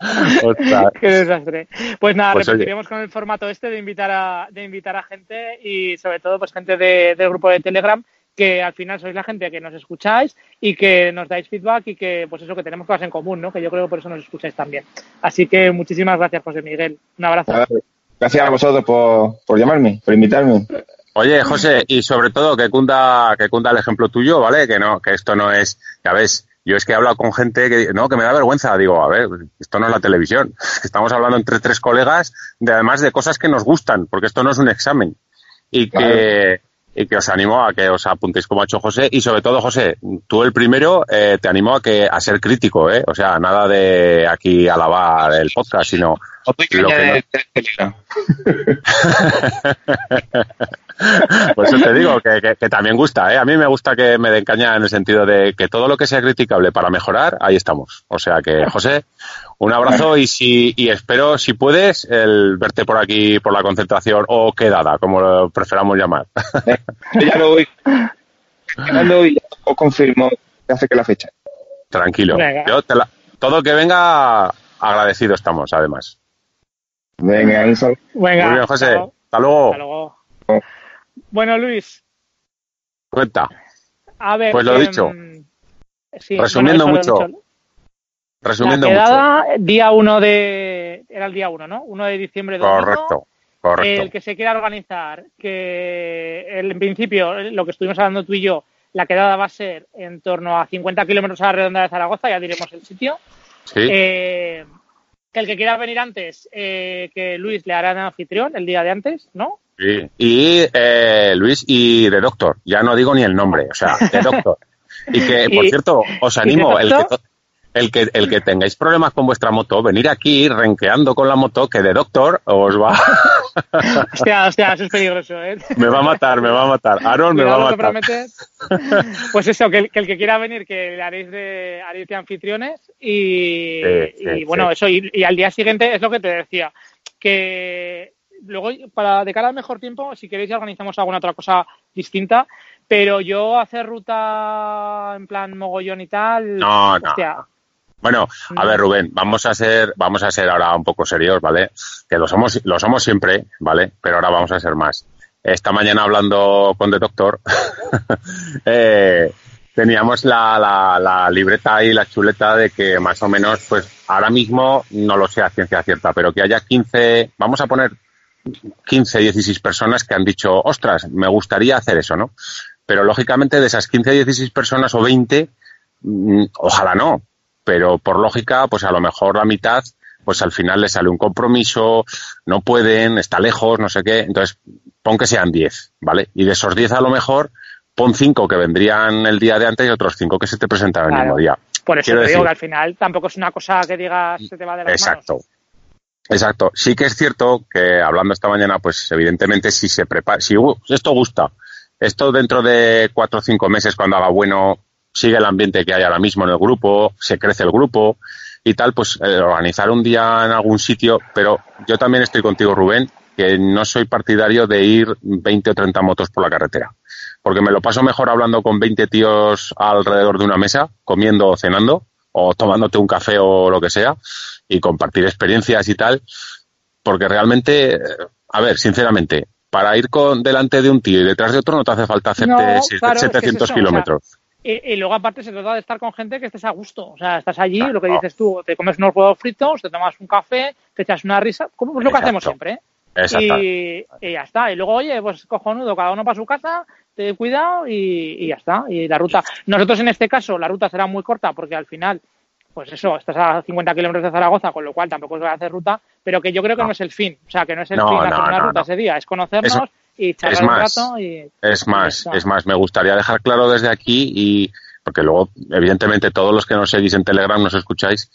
Qué desastre. Pues nada, Pues, oye. con el formato este de invitar a, de invitar a gente y sobre todo pues gente de- del grupo de Telegram que al final sois la gente que nos escucháis y que nos dais feedback y que pues eso que tenemos cosas en común, ¿no? Que yo creo que por eso nos escucháis también. Así que muchísimas gracias, José Miguel. Un abrazo. Gracias a vosotros por, por llamarme, por invitarme. Oye, José, y sobre todo que cunda, que cunda el ejemplo tuyo, ¿vale? Que no, que esto no es, ya ves, yo es que he hablado con gente que, no, que me da vergüenza. Digo, a ver, esto no es la televisión. Estamos hablando entre tres colegas, de además de cosas que nos gustan, porque esto no es un examen. Y que, y que os animo a que os apuntéis como ha hecho José. Y sobre todo, José, tú el primero, eh, te animo a que, a ser crítico, ¿eh? O sea, nada de aquí alabar el podcast, sino, Lo que no-. Por eso te digo que, que- que también gusta, ¿eh? A mí me gusta que me den caña en el sentido de que todo lo que sea criticable para mejorar, ahí estamos. O sea que, José, un abrazo y si y espero, si puedes, el verte por aquí por la concentración o quedada, como lo preferamos llamar. Yo ya lo voy ya os confirmo que hace que la fecha. Tranquilo. Yo te la- todo que venga, agradecido estamos, además. Venga, un saludo. Venga. Muy bien, José. Hasta luego. Hasta luego. Bueno, Luis, Cuenta. a ver. Pues lo em, dicho. sí, Resumiendo bueno, mucho, dicho. Resumiendo la mucho. quedada, día 1 de. Era el día 1, ¿no? 1 de diciembre. domingo. Correcto. Correcto. El que se quiera organizar, que el- en principio, lo que estuvimos hablando tú y yo, la quedada va a ser en torno a 50 kilómetros a la redonda de Zaragoza, ya diremos el sitio. Sí. Eh, que el que quiera venir antes, eh, que Luis le hará de anfitrión el día de antes, ¿no? Sí. Y eh, Luis y de Doctor, ya no digo ni el nombre, o sea, de Doctor. Y que, por Y- cierto, os ¿y animo, el que, el, que, el que tengáis problemas con vuestra moto, venir aquí renqueando con la moto, que de Doctor os va, Hostia, hostia, eso es peligroso, ¿eh? me va a matar, me va a matar. Aaron me va a matar. Pues eso, que el, que el que quiera venir, que le haréis de, haréis de anfitriones y, Sí, sí, y bueno, sí. eso, y, y al día siguiente es lo que te decía, que luego, para de cara al mejor tiempo, si queréis ya organizamos alguna otra cosa distinta, pero yo hacer ruta en plan mogollón y tal, No, no. Bueno, a ver, Rubén, vamos a ser, vamos a ser ahora un poco serios, ¿vale? Que lo somos, lo somos siempre, ¿vale? Pero ahora vamos a ser más. Esta mañana hablando con The Doctor, eh, teníamos la, la, la libreta y la chuleta de que más o menos, pues ahora mismo no lo sé a ciencia cierta, pero que haya 15, vamos a poner 15, 16 personas que han dicho, ostras, me gustaría hacer eso, ¿no? Pero lógicamente de esas 15, 16 personas o 20, mm, ojalá no, pero por lógica, pues a lo mejor la mitad, pues al final le sale un compromiso, no pueden, está lejos, no sé qué, entonces pon que sean 10, ¿vale? Y de esos 10 a lo mejor pon 5 que vendrían el día de antes y otros 5 que se te presentan el Claro. mismo día. Por eso Quiero te digo decir- que al final tampoco es una cosa que digas se te va de las Exacto. manos. Exacto. Sí que es cierto que hablando esta mañana, pues evidentemente si se prepara, si esto gusta, esto dentro de cuatro o cinco meses cuando haga bueno, sigue el ambiente que hay ahora mismo en el grupo, se crece el grupo y tal, pues eh, organizar un día en algún sitio, pero yo también estoy contigo, Rubén, que no soy partidario de ir 20 o 30 motos por la carretera. Porque me lo paso mejor hablando con 20 tíos alrededor de una mesa, comiendo o cenando, o tomándote un café o lo que sea, y compartir experiencias y tal, porque realmente, a ver, sinceramente, para ir con delante de un tío y detrás de otro no te hace falta hacerte No, se- claro, es que es 700 eso, o sea, kilómetros. Y, y luego aparte se trata de estar con gente que estés a gusto. O sea, estás allí, Claro. lo que dices tú, te comes unos huevos fritos, te tomas un café, te echas una risa, como es lo que hacemos siempre. ¿eh? Y, y ya está. Y luego, oye, pues cojonudo, cada uno para su casa, te cuidado y, y ya está. Y la ruta. Nosotros en este caso, la ruta será muy corta porque al final, pues eso, estás a 50 kilómetros de Zaragoza, con lo cual tampoco se va a hacer ruta, pero que yo creo que no, No. es el fin. O sea, que no es el No, fin no, hacer una ruta ese día, es conocernos Eso- y charlar es un más. rato y. Es más, es más, me gustaría dejar claro desde aquí y porque luego, evidentemente, todos los que nos seguís en Telegram nos escucháis,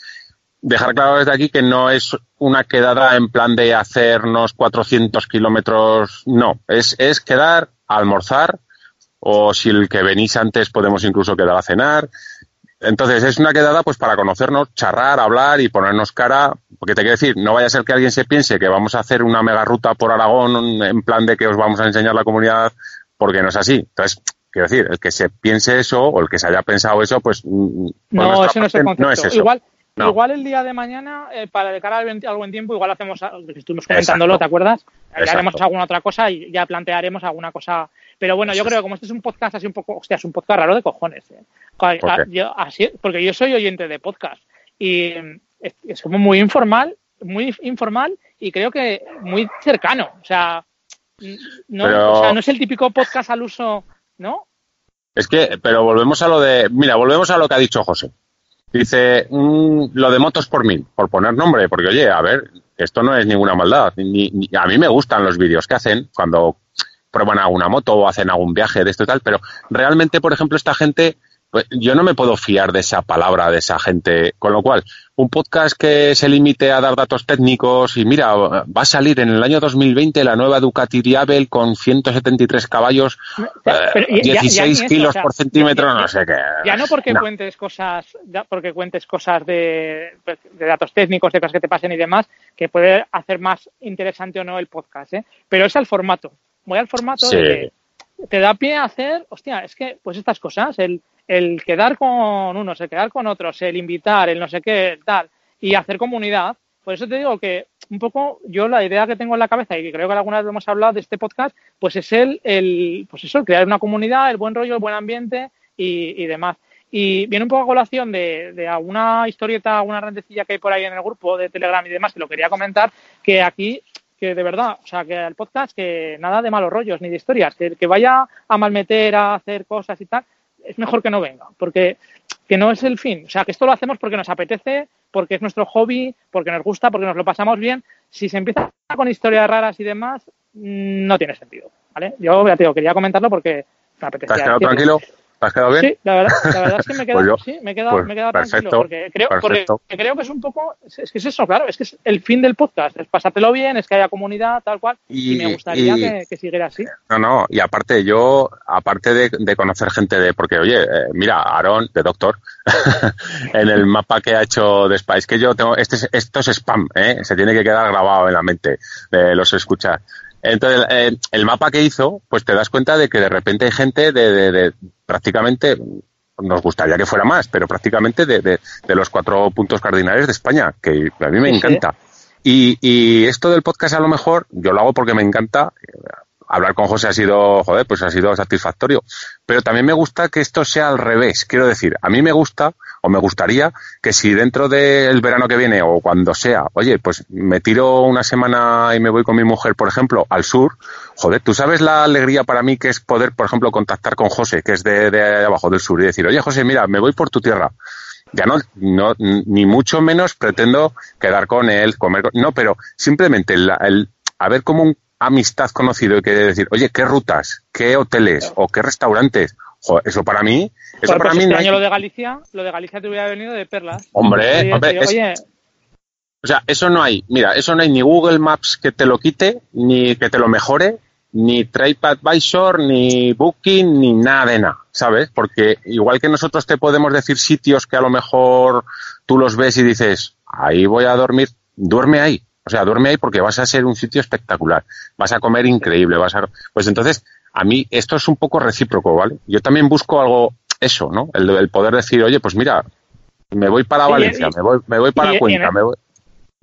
dejar claro desde aquí que no es una quedada en plan de hacernos 400 kilómetros, no, es, es quedar almorzar o si el que venís antes podemos incluso quedar a cenar. Entonces es una quedada pues para conocernos, charrar, hablar y ponernos cara, porque te quiero decir, no vaya a ser que alguien se piense que vamos a hacer una mega ruta por Aragón en plan de que os vamos a enseñar la comunidad, porque no es así. Entonces, quiero decir, el que se piense eso o el que se haya pensado eso, pues mm, No, ese no es el no es eso. Igual, No. igual el día de mañana, eh, para de cara al, buen- al buen tiempo, igual hacemos, estuvimos comentándolo, Exacto. ¿te acuerdas? Ya haremos alguna otra cosa y ya plantearemos alguna cosa. Pero bueno, yo creo que como este es un podcast así un poco, hostia, es un podcast raro de cojones. ¿eh? Ca- ¿Por a- qué? yo- así, porque yo soy oyente de podcast y mm, es, es como muy informal, muy informal y creo que muy cercano. O sea, no, Pero- o sea, no es el típico podcast al uso, ¿no? Es que, pero volvemos a lo de, mira, volvemos a lo que ha dicho José. Dice, mm, lo de motos por mil, por poner nombre, porque oye, a ver, esto no es ninguna maldad. Ni, ni- a mí me gustan los vídeos que hacen cuando prueban alguna moto o hacen algún viaje de esto y tal, pero realmente, por ejemplo, esta gente, pues, yo no me puedo fiar de esa palabra, de esa gente. Con lo cual, un podcast que se limite a dar datos técnicos y mira, va a salir en el año 2020 la nueva Ducati Diabel con 173 caballos, eh, pero ya- ya- ya 16 ni eso, kilos o sea, por centímetro, ya- no sé qué. Ya no porque No. cuentes cosas, porque cuentes cosas de, de datos técnicos, de cosas que te pasen y demás, que puede hacer más interesante o no el podcast, ¿eh? Pero es al formato. Voy al formato Sí. de que te da pie a hacer, hostia, es que, pues estas cosas, el, el quedar con unos, el quedar con otros, el invitar, el no sé qué, el tal, y hacer comunidad. Por eso te digo que un poco yo la idea que tengo en la cabeza y que creo que alguna vez hemos hablado de este podcast, pues es el, el pues eso, el crear una comunidad, el buen rollo, el buen ambiente y, y demás. Y viene un poco a colación de, de alguna historieta, alguna rentecilla que hay por ahí en el grupo de Telegram y demás, que lo quería comentar, que aquí, que de verdad, o sea, que el podcast, que nada de malos rollos ni de historias, que el que vaya a malmeter, a hacer cosas y tal, es mejor que no venga, porque que no es el fin. O sea, que esto lo hacemos porque nos apetece, porque es nuestro hobby, porque nos gusta, porque nos lo pasamos bien. Si se empieza con historias raras y demás, mm, no tiene sentido, ¿vale? Yo ya te quería comentarlo porque me apetecía. ¿Te has quedado decirlo. tranquilo? ¿Te has quedado bien? Sí, la verdad, la verdad es que me he quedado, Pues sí, me he quedado, pues me he quedado perfecto, tranquilo porque creo, porque creo que es un poco, es, que es eso, claro, es que es el fin del podcast, es pasártelo bien, es que haya comunidad, tal cual, y, Y- me gustaría y- que, que siguiera así. No, no, y aparte yo, aparte de, de conocer gente de, porque oye, eh, mira, Aaron, de Doctor, en el mapa que ha hecho de Spice, que yo tengo, este es- esto es spam, ¿eh? se tiene que quedar grabado en la mente de los escuchar. Entonces, eh, el mapa que hizo, pues te das cuenta de que de repente hay gente de, de, de prácticamente, nos gustaría que fuera más, pero prácticamente de, de, de los cuatro puntos cardinales de España, que a mí me Sí, sí. encanta. Y, y esto del podcast a lo mejor, yo lo hago porque me encanta. Hablar con José ha sido, joder, pues ha sido satisfactorio. Pero también me gusta que esto sea al revés. Quiero decir, a mí me gusta o me gustaría que si dentro del verano que viene o cuando sea, oye, pues me tiro una semana y me voy con mi mujer, por ejemplo, al sur, joder, tú sabes la alegría para mí que es poder, por ejemplo, contactar con José, que es de, de abajo del sur, y decir, oye, José, mira, me voy por tu tierra ya no, no, ni mucho menos pretendo quedar con él, comer con, no, pero simplemente el, el haber como un amistad conocido y que decir, oye, ¿qué rutas, qué hoteles o qué restaurantes Joder, eso para mí, eso Joder, para pues mí este no hay- año lo de Galicia, lo de Galicia te hubiera venido de perlas. Hombre, Oye, hombre, es- oye, O sea, eso no hay, mira, eso no hay ni Google Maps que te lo quite, ni que te lo mejore, ni TripAdvisor, ni Booking, ni nada de nada, ¿sabes? Porque igual que nosotros te podemos decir sitios que a lo mejor tú los ves y dices, ahí voy a dormir, duerme ahí. O sea, duerme ahí porque vas a ser un sitio espectacular, vas a comer increíble, vas a... Pues entonces, a mí esto es un poco recíproco, ¿vale? Yo también busco algo, eso, ¿no? El, el poder decir, oye, pues mira, me voy para Valencia, y- me voy, me voy para y- Cuenca, en- me voy...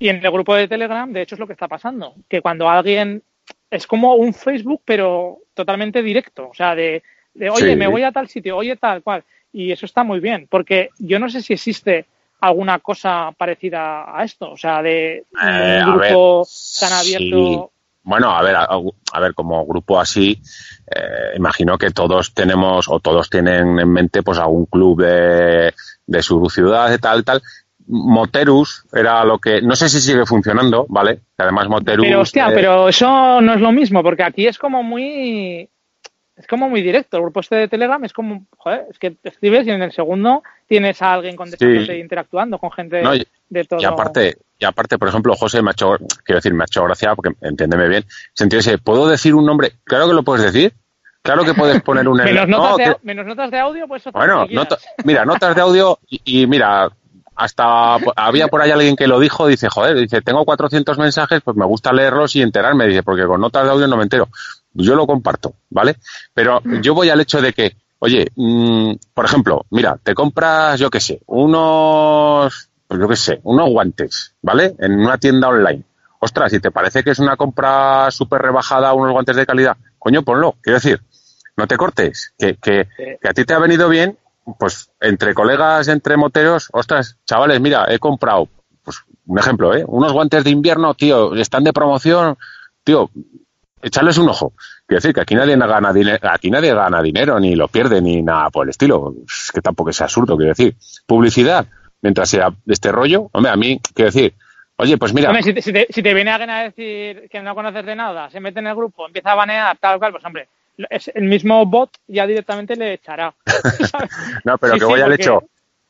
Y en el grupo de Telegram, de hecho, es lo que está pasando. Que cuando alguien. Es como un Facebook, pero totalmente directo. O sea, de, de oye, Sí. me voy a tal sitio, oye, tal cual. Y eso está muy bien, porque yo no sé si existe alguna cosa parecida a esto. O sea, de Eh, un grupo ver, tan abierto. Bueno, a ver, a, a ver, como grupo así, eh, imagino que todos tenemos o todos tienen en mente pues algún club de, de su ciudad, de tal, tal. Moterus era lo que, no sé si sigue funcionando, ¿vale? Además Moterus... Pero, hostia, eh, pero eso no es lo mismo, porque aquí es como muy. Es como muy directo. El grupo este de Telegram es como. Joder, es que escribes y en el segundo tienes a alguien contestándote Sí. e interactuando con gente No, y- de todo. Y aparte, y aparte, por ejemplo, José me ha hecho, quiero decir, me ha hecho gracia, porque entiéndeme bien, sentido ese, ¿puedo decir un nombre? Claro que lo puedes decir. Claro que puedes poner un menos, notas No, de, que- menos notas de audio, pues Bueno, nota- mira, notas de audio y, y mira, hasta había por ahí alguien que lo dijo, dice, joder, dice, tengo 400 mensajes, pues me gusta leerlos y enterarme, dice, porque con notas de audio no me entero. Yo lo comparto, ¿vale? Pero yo voy al hecho de que, oye, mm, por ejemplo, mira, te compras, yo qué sé, unos, pues yo qué sé, unos guantes, ¿vale? En una tienda online. Ostras, si te parece que es una compra súper rebajada, unos guantes de calidad, coño, ponlo. Quiero decir, no te cortes, que, que, que a ti te ha venido bien, pues entre colegas, entre moteros, ostras, chavales, mira, he comprado, pues un ejemplo, ¿eh? Unos guantes de invierno, tío, están de promoción, tío, echarles un ojo. Quiero decir que aquí nadie gana dinero, aquí nadie gana dinero, ni lo pierde, ni nada por el estilo. Es que tampoco es absurdo, quiero decir. Publicidad, mientras sea de este rollo, hombre, a mí, quiero decir, oye, pues mira, Hombre, si te, si, te, si te viene alguien a decir que no conoces de nada, se mete en el grupo, empieza a banear, tal cual, pues hombre, es el mismo bot ya directamente le echará. No, pero Sí, que sí, voy al porque- hecho,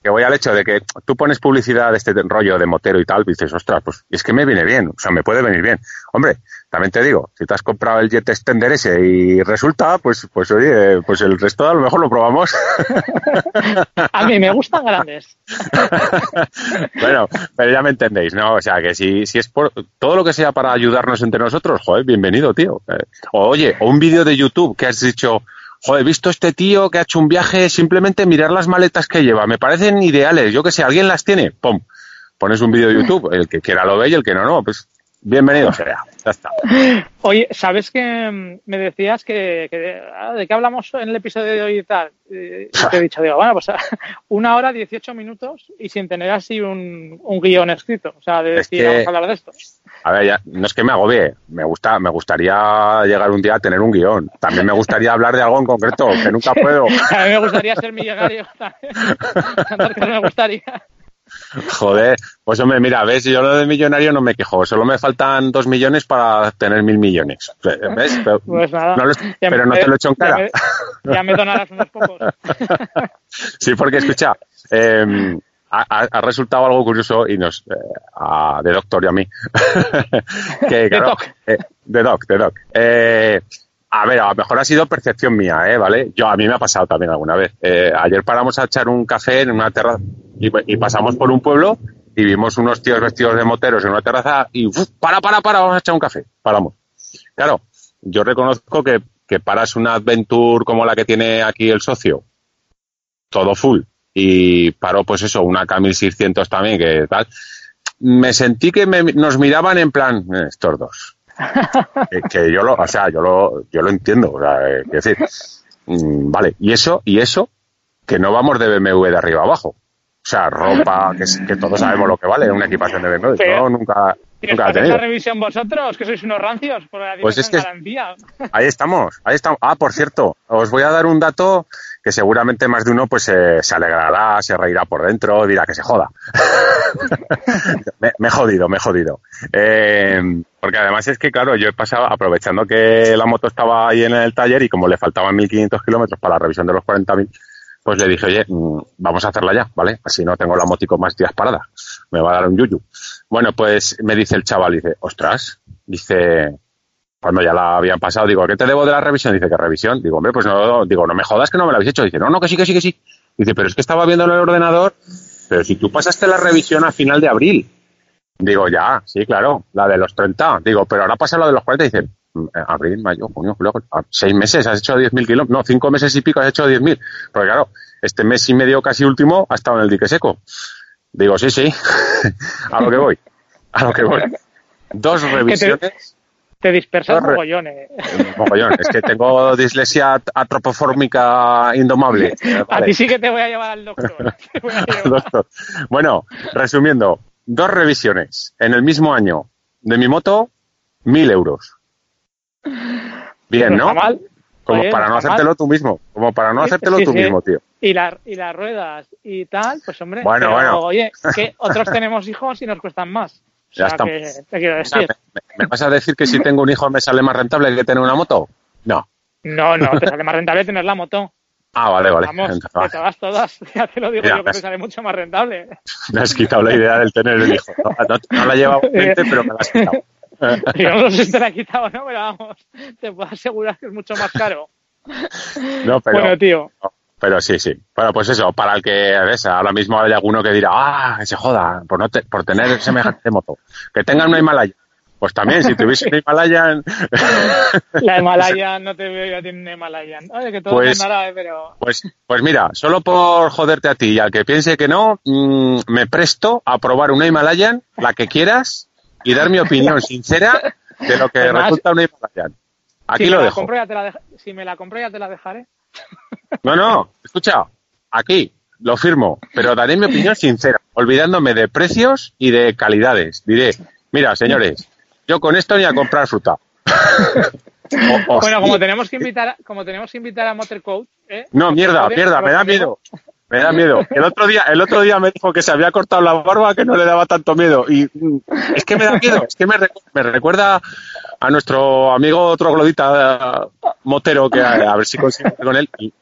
que voy al hecho de que tú pones publicidad de este rollo de motero y tal, y dices, ostras, pues es que me viene bien, o sea, me puede venir bien. Hombre, también te digo, si te has comprado el Jet Extender ese y resulta, pues, pues oye, pues el resto a lo mejor lo probamos. A mí me gustan grandes. bueno, pero ya me entendéis, ¿no? O sea, que si, si es por todo lo que sea para ayudarnos entre nosotros, joder, bienvenido, tío. Eh, o oye, o un vídeo de YouTube que has dicho, joder, he visto este tío que ha hecho un viaje, simplemente mirar las maletas que lleva, me parecen ideales, yo que sé, ¿alguien las tiene? ¡Pum! Pones un vídeo de YouTube, el que quiera lo ve y el que no, no, pues bienvenido sea, ya está. Oye, ¿sabes que mm, me decías que, que- ah, de qué hablamos en el episodio de hoy y tal? Y te he dicho, digo, bueno, pues una hora, 18 minutos y sin tener así un, un guion escrito. O sea, de decir, vamos a hablar de esto. A ver, ya, no es que me agobie, me gusta, me gustaría llegar un día a tener un guion. También me gustaría hablar de algo en concreto, que nunca puedo. A mí me gustaría ser millonario también. Me gustaría. Joder, pues hombre, mira, ves, yo lo de millonario no me quejo, solo me faltan dos millones para tener mil millones. ¿Ves? Pero, Pues nada. no lo- pero me- no te lo he hecho en ya cara. me- Ya me donarás unos pocos. Sí, porque escucha, eh, ha, resultado algo curioso y nos, eh, a- de Doctor y a mí. que, claro, Doc. eh, de Doc, de Doc. Eh, a ver, a lo mejor ha sido percepción mía, ¿eh? ¿Vale? Yo, a mí me ha pasado también alguna vez. Eh, ayer paramos a echar un café en una terraza y, pasamos por un pueblo y vimos unos tíos vestidos de moteros en una terraza y ¡uf! para, para, para, vamos a echar un café. Paramos. Claro, yo reconozco que, que paras una adventure como la que tiene aquí el socio, todo full, y paró pues eso, una K1600 también, que tal, me sentí que me- nos miraban en plan, "Eh, estos dos. que, que yo lo, o sea, yo lo, yo lo entiendo, o sea, quiero decir, mm, vale, y eso, y eso, que no vamos de BMW de arriba abajo. O sea, ropa, que, es- que todos sabemos lo que vale una equipación de BMW. Pero- Yo nunca, ¿Y nunca la he tenido. la revisión vosotros? Que sois unos rancios. Por la Pues es que- garantía. Ahí estamos, ahí estamos. Ah, por cierto, os voy a dar un dato que seguramente más de uno pues eh, se alegrará, se reirá por dentro, dirá que se joda. me, he jodido, me he jodido. Eh, porque además es que, claro, yo he pasado, aprovechando que la moto estaba ahí en el taller y como le faltaban 1.500 kilómetros para la revisión de los 40.000, pues le dije, oye, mm, vamos a hacerla ya, ¿vale? Así no tengo la motico más días parada. Me va a dar un yuyu. Bueno, pues me dice el chaval, dice, ostras, dice, cuando ya la habían pasado, digo, ¿qué te debo de la revisión? Dice, ¿qué revisión? Digo, hombre, pues no, digo, no me jodas que no me la habéis hecho. Dice, no, no, que sí, que sí, que sí. Dice, pero es que estaba viendo en el ordenador, pero si tú pasaste la revisión a final de abril. Digo, ya, sí, claro, la de los 30. Digo, pero ahora pasa la de los 40. Dice, mm, abril, mayo, junio, julio, ah, seis meses has hecho 10.000 kilómetros. No, cinco meses y pico has hecho 10.000. Porque claro, este mes y medio casi último ha estado en el dique seco. Digo, sí, sí, a lo que voy, a lo que voy. Dos revisiones. Te dispersas mogollón, eh. Mogollón, es que tengo dislexia atropofórmica indomable. A ti sí que te voy a llevar al doctor. Llevar. Bueno, resumiendo, dos revisiones en el mismo año de mi moto, mil euros. Bien, No. Como Oye, para no mal. hacértelo tú mismo. Como para no hacértelo sí, tú sí. mismo, tío. Y, la, y las ruedas y tal, pues hombre. Bueno, pero, bueno. Oye, que otros tenemos hijos y nos cuestan más. O Ya sea, está. que te quiero O. ¿me, me vas a decir que si tengo un hijo me sale más rentable que tener una moto? No. No, no, te sale más rentable tener la moto. Ah, vale, vale. Vamos, Entonces, va. todas. Ya te lo digo yo que te sale mucho más rentable. Me has quitado la idea del tener el hijo. No, no- no la llevaba en mente, pero me la has quitado. Yo no sé si te la he quitado, ¿no? Pero vamos, te puedo asegurar que es mucho más caro. No, pero, bueno, tío. Pero sí, sí. Bueno, pues eso, para el que ves, ahora mismo hay alguno que dirá, ah, que se joda, por, no te- por tener semejante moto. Que tengan una Himalaya. Pues también, si tuviese una Himalaya, La Himalaya, no te veo yo a ti en una Himalaya. Oye, que todo Pues- es árabe, pero... pues, pues mira, solo por joderte a ti y al que piense que no, mm, me presto a probar una Himalayan, la que quieras, y dar mi opinión sincera de lo que Además, resulta una Himalayan. Aquí si lo la dejo. compro, ya te la dej- Si me la compro ya te la dejaré. No, no, escucha, aquí lo firmo, pero daré mi opinión sincera, olvidándome de precios y de calidades. Diré, mira, señores, yo con esto ni a comprar fruta. Bueno, como tenemos que invitar, a- como tenemos que invitar a Motor Coach, ¿eh? No, mierda, mierda, me da miedo. Me da miedo. El otro día, el otro día me dijo que se había cortado la barba que no le daba tanto miedo. Y mm, es que me da miedo, es que me, recu- me recuerda a nuestro amigo troglodita eh, motero que a, a ver si consigo con él. Y,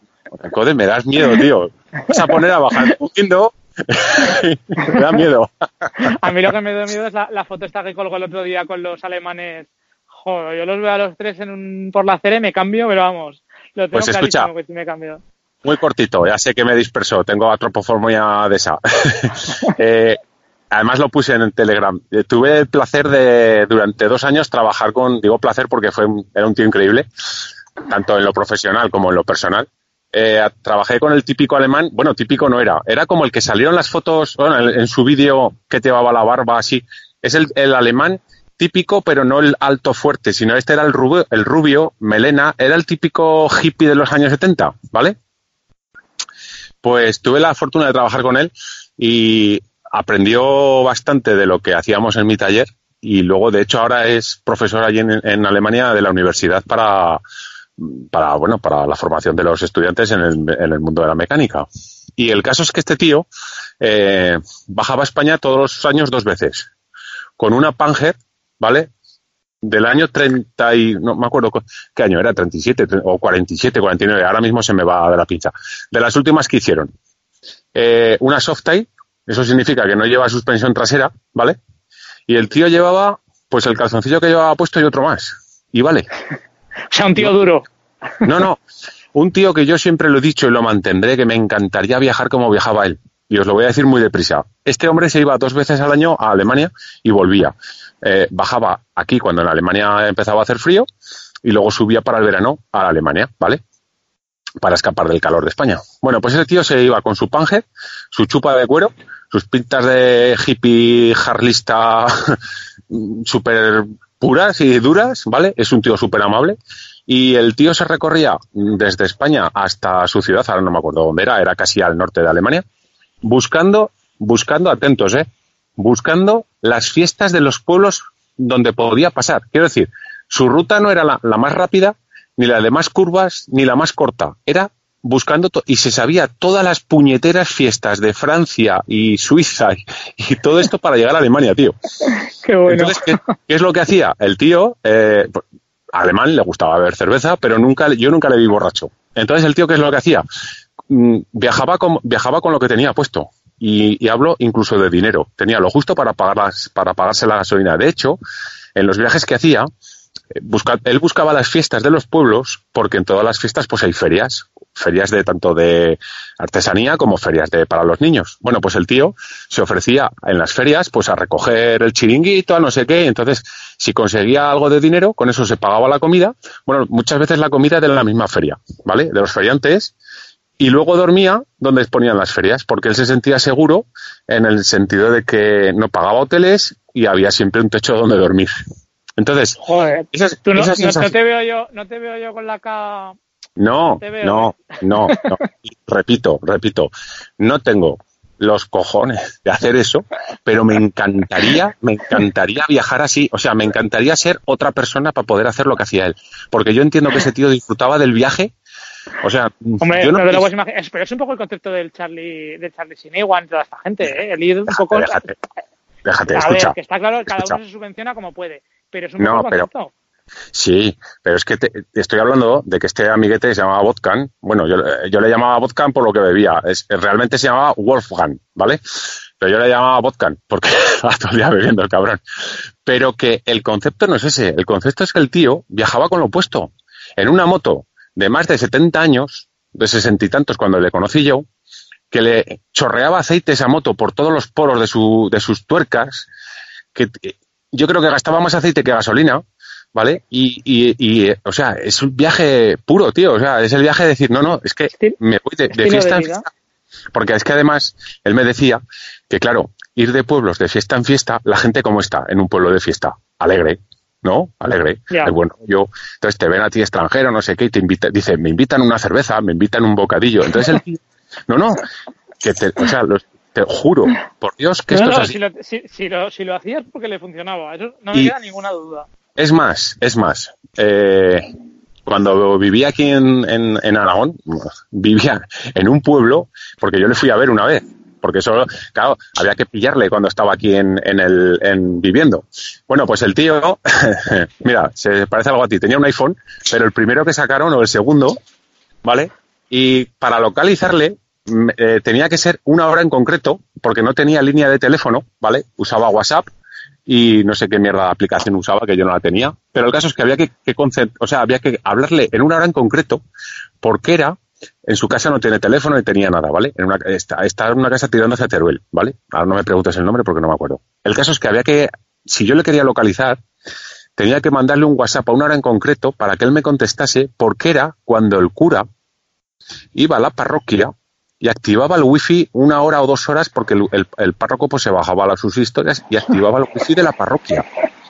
joder, me das miedo, tío. Vas a poner a bajar cogiendo. me da miedo. A mí lo que me da miedo es la, la foto esta que colgó el otro día con los alemanes. Joder, yo los veo a los tres en un, por la acera y me cambio, pero vamos. Lo tengo Pues escucha. que sí me cambio. Muy cortito, ya sé que me dispersó, tengo atropoformia de esa. Eh, además lo puse en Telegram. Eh, Tuve el placer de, durante dos años, trabajar con, digo placer porque fue era un tío increíble, tanto en lo profesional como en lo personal. Eh, trabajé con el típico alemán, bueno, típico no era, era como el que salieron las fotos, bueno, en, su vídeo que llevaba la barba así. Es el, el alemán típico, pero no el alto fuerte, sino este era el rubio, el rubio, melena, era el típico hippie de los años 70, ¿vale? Pues tuve la fortuna de trabajar con él y aprendió bastante de lo que hacíamos en mi taller y luego, de hecho, ahora es profesor allí en, Alemania de la universidad para, para, bueno, para la formación de los estudiantes en el, en el mundo de la mecánica. Y el caso es que este tío eh, bajaba a España todos los años dos veces, con una Panger, ¿vale? Del año 30 y, no me acuerdo cu- qué año era, 37 tre- o 47, 49, ahora mismo se me va de la pincha. De las últimas que hicieron. Eh, una Softail, eso significa que no lleva suspensión trasera, ¿vale? Y el tío llevaba, pues el calzoncillo que llevaba puesto y otro más. Y vale. O sea, un tío duro. No, no. Un tío que yo siempre lo he dicho y lo mantendré, que me encantaría viajar como viajaba él. Y os lo voy a decir muy deprisa. Este hombre se iba dos veces al año a Alemania y volvía. Eh, bajaba aquí cuando en Alemania empezaba a hacer frío y luego subía para el verano a Alemania, ¿vale? Para escapar del calor de España. Bueno, pues ese tío se iba con su Panger, su chupa de cuero, sus pintas de hippie harlista súper puras y duras, ¿vale? Es un tío súper amable. Y el tío se recorría desde España hasta su ciudad, ahora no me acuerdo dónde era, era casi al norte de Alemania, buscando, buscando, atentos, ¿eh? Buscando las fiestas de los pueblos donde podía pasar. Quiero decir, su ruta no era la, la más rápida, ni la de más curvas, ni la más corta. Era buscando y se sabía todas las puñeteras fiestas de Francia y Suiza y, y todo esto para llegar a Alemania, tío. Qué bueno. Entonces, ¿qué, qué es lo que hacía? El tío, eh, pues, alemán, le gustaba beber cerveza, pero nunca, yo nunca le vi borracho. Entonces, el tío, ¿qué es lo que hacía? Mm, Viajaba con, viajaba con lo que tenía puesto. Y, y hablo incluso de dinero. Tenía lo justo para, pagar las, para pagarse la gasolina. De hecho, en los viajes que hacía, eh, él buscaba las fiestas de los pueblos, porque en todas las fiestas pues hay ferias, ferias de tanto de artesanía como ferias de para los niños. Bueno, pues el tío se ofrecía en las ferias pues a recoger el chiringuito, a no sé qué, entonces si conseguía algo de dinero, con eso se pagaba la comida. Bueno, muchas veces la comida de la misma feria, ¿vale? De los feriantes y luego dormía donde ponían las ferias, porque él se sentía seguro en el sentido de que no pagaba hoteles y había siempre un techo donde dormir. Entonces, Joder. esas, Tú no, esas no- no sensaciones- te veo yo, no te veo yo con la K. no, no, no, no. repito, repito, no tengo los cojones de hacer eso, pero me encantaría, me encantaría viajar así, o sea, me encantaría ser otra persona para poder hacer lo que hacía él, porque yo entiendo que ese tío disfrutaba del viaje, o sea, Hombre, yo no, puedes imaginar. Es- Pero es un poco el concepto del Charlie, del Charlie Sinewan y toda esta gente, ¿eh? El ir un poco. déjate, déjate, a escucha. ver, que está claro que cada escucha. uno se subvenciona como puede. Pero es un No, poco el pero- concepto. Sí, pero es que te, te estoy hablando de que este amiguete se llamaba Vodkan. Bueno, yo, yo le llamaba Vodkan por lo que bebía. Es, realmente se llamaba Wolfgang, ¿vale? Pero yo le llamaba Vodkan porque estaba todo el día bebiendo el cabrón. Pero que el concepto no es ese. El concepto es que el tío viajaba con lo opuesto. En una moto de más de 70 años, de sesenta y tantos cuando le conocí yo, que le chorreaba aceite esa moto por todos los poros de, su, de sus tuercas, que eh, yo creo que gastaba más aceite que gasolina, ¿vale? Y, y, y, o sea, es un viaje puro, tío. O sea, es el viaje de decir, no, no, es que me voy de, fiesta en fiesta. Porque es que además, él me decía que, claro, ir de pueblos de fiesta en fiesta, la gente como está en un pueblo de fiesta, alegre, ¿no? Alegre. Ya. Es bueno, yo, entonces te ven a ti extranjero, no sé qué, y te invita, dice, me invitan una cerveza, me invitan un bocadillo. Entonces el tío, no, no, que te, o sea, los- te juro, por Dios, que No, esto no, es así. si, lo, si, si lo, si lo hacías porque le funcionaba. Eso no me Y- queda ninguna duda. Es más, es más. eh, cuando vivía aquí en, en, en Aragón, vivía en un pueblo, porque yo le fui a ver una vez, porque solo, claro, había que pillarle cuando estaba aquí en, en el, en viviendo. Bueno, pues el tío, mira, se parece algo a ti, tenía un iPhone, pero el primero que sacaron, o el segundo, ¿vale? Y para localizarle, eh, tenía que ser una hora en concreto, porque no tenía línea de teléfono, ¿vale? Usaba WhatsApp y no sé qué mierda de aplicación usaba, que yo no la tenía. Pero el caso es que había que, que o sea, había que hablarle en una hora en concreto, porque era, en su casa no tiene teléfono ni tenía nada, ¿vale? En una, está, está en una casa tirando hacia Teruel, ¿vale? Ahora no me preguntes el nombre porque no me acuerdo. El caso es que había que, si yo le quería localizar, tenía que mandarle un WhatsApp a una hora en concreto para que él me contestase, porque era cuando el cura iba a la parroquia y activaba el wifi una hora o dos horas porque el, párroco pues se bajaba a sus historias y activaba el wifi de la parroquia.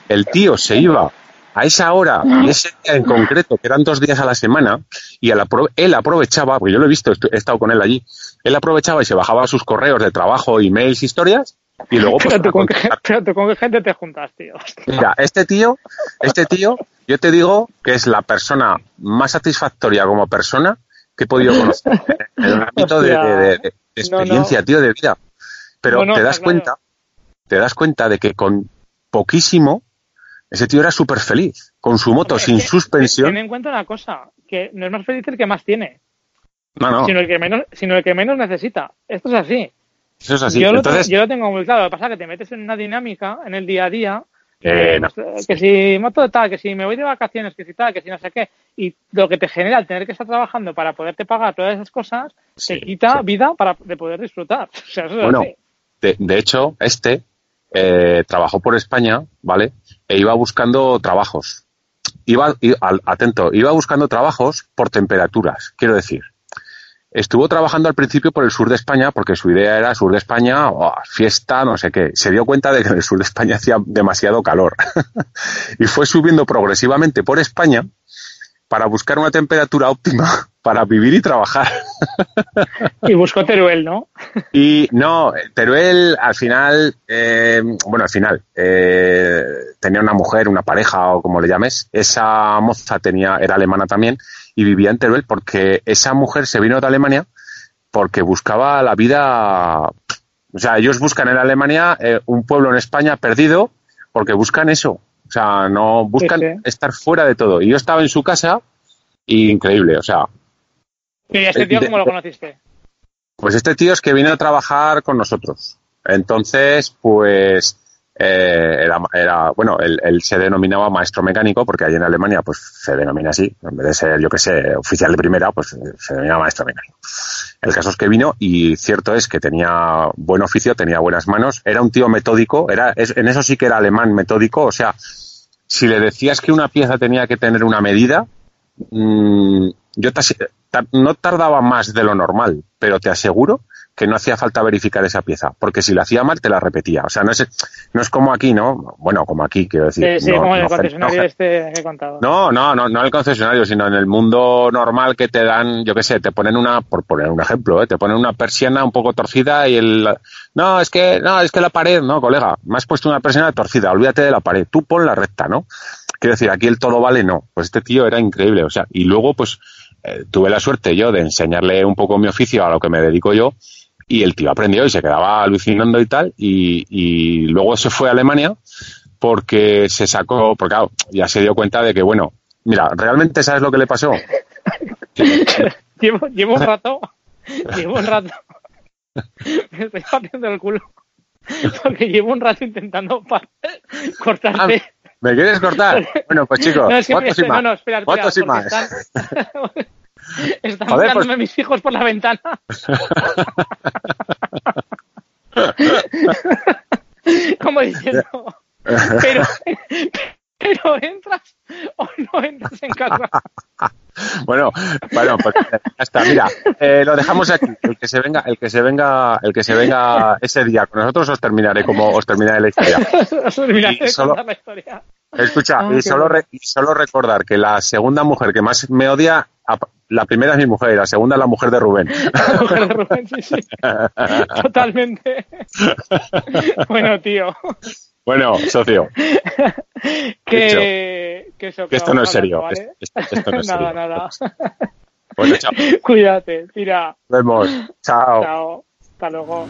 El tío se iba a esa hora y ese día en concreto, que eran dos días a la semana, y él aprovechaba, porque yo lo he visto, he estado con él allí, él aprovechaba y se bajaba sus correos de trabajo, emails, historias, y luego pues Pero tú, con qué, contestar. pero tú con qué gente te juntas, tío. Mira, este tío, este tío, yo te digo que es la persona más satisfactoria como persona que he podido conocer en el ámbito de, de- de- de experiencia, tío, de vida. Pero No, no, te das claro. cuenta, te das cuenta de que con poquísimo ese tío era súper feliz, con su moto Hombre, sin es que suspensión. Ten en cuenta una cosa, que no es más feliz el que más tiene, No, no, sino, el que menos, sino el que menos necesita. Esto es así. eso es así. yo, lo, Entonces, tengo- yo lo tengo muy claro. Lo que pasa es que te metes en una dinámica en el día a día. Eh, que, no. pues, que si moto de tal, que si me voy de vacaciones, que si tal, que si no sé qué. Y lo que te genera el tener que estar trabajando para poderte pagar todas esas cosas, Sí, te quita sí. vida para de poder disfrutar. O sea, eso es Bueno, así. de, de hecho, este eh, trabajó por España, ¿vale? E iba buscando trabajos. Iba, atento, iba buscando trabajos por temperaturas, quiero decir. Estuvo trabajando al principio por el sur de España, porque su idea era sur de España, oh, fiesta, no sé qué. Se dio cuenta de que en el sur de España hacía demasiado calor. y fue subiendo progresivamente por España para buscar una temperatura óptima para vivir y trabajar. Y buscó Teruel, ¿no? Y no, Teruel al final, eh, bueno, al final, eh, tenía una mujer, una pareja o como le llames. Esa moza tenía, era alemana también y vivía en Teruel porque esa mujer se vino de Alemania porque buscaba la vida. O sea, ellos buscan en Alemania eh, un pueblo en España perdido porque buscan eso. O sea, no buscan Sí, sí. estar fuera de todo. Y yo estaba en su casa y increíble. O sea, ¿Y este tío cómo lo conociste? pues este tío es que viene a trabajar con nosotros. Entonces, pues eh, era, bueno, él, se denominaba maestro mecánico porque allí en Alemania pues se denomina así. En vez de ser, yo que sé, oficial de primera, pues se denomina maestro mecánico. El caso es que vino y cierto es que tenía buen oficio, tenía buenas manos, era un tío metódico, era, en eso sí que era alemán metódico, o sea, si le decías que una pieza tenía que tener una medida, mm, yo te no tardaba más de lo normal, pero te aseguro que no hacía falta verificar esa pieza, porque si la hacía mal te la repetía. O sea, no es, no es como aquí, ¿no? Bueno, como aquí, quiero decir. Sí, sí, no- como en el no concesionario no este que he contado. no, no, no, no en el concesionario, sino en el mundo normal que te dan, yo qué sé, te ponen una, por poner un ejemplo, ¿eh? te ponen una persiana un poco torcida y el, no, es que, no, es que la pared, no, colega, me has puesto una persiana torcida, olvídate de la pared, tú pon la recta, ¿no? Quiero decir, aquí el todo vale, no. Pues este tío era increíble, o sea, y luego, pues, eh, tuve la suerte yo de enseñarle un poco mi oficio a lo que me dedico yo y el tío aprendió y se quedaba alucinando y tal y, y luego se fue a Alemania porque se sacó, porque claro, ya se dio cuenta de que, bueno, mira, realmente sabes lo que le pasó. Llevo, llevo un rato, llevo un rato, me estoy partiendo el culo, porque llevo un rato intentando cortarte. ¿Me quieres cortar? Bueno, pues chicos, no, es que me- ¿cuántos y no, más? no, espera, espera, ¿Cuántos y más? Están, están Joder, mirándome pues- mis hijos por la ventana. Como diciendo, pero, pero entras o no entras en casa. Bueno, bueno, pues ya está. Mira, eh, lo dejamos aquí. El que se venga, el que se venga, el que se venga ese día con nosotros os terminaré como os terminaré la historia. Os de solo- la historia. Escucha, Ah, y solo, re- y solo recordar que la segunda mujer que más me odia, la primera es mi mujer y la segunda es la mujer de Rubén. La mujer de Rubén, sí, sí. Totalmente. Bueno, tío. Bueno, socio, Que, que, eso, que esto no es serio. Esto, esto no es nada, serio. nada. Bueno, chao. Cuídate. Tira. Nos vemos. Chao. Chao. Hasta luego.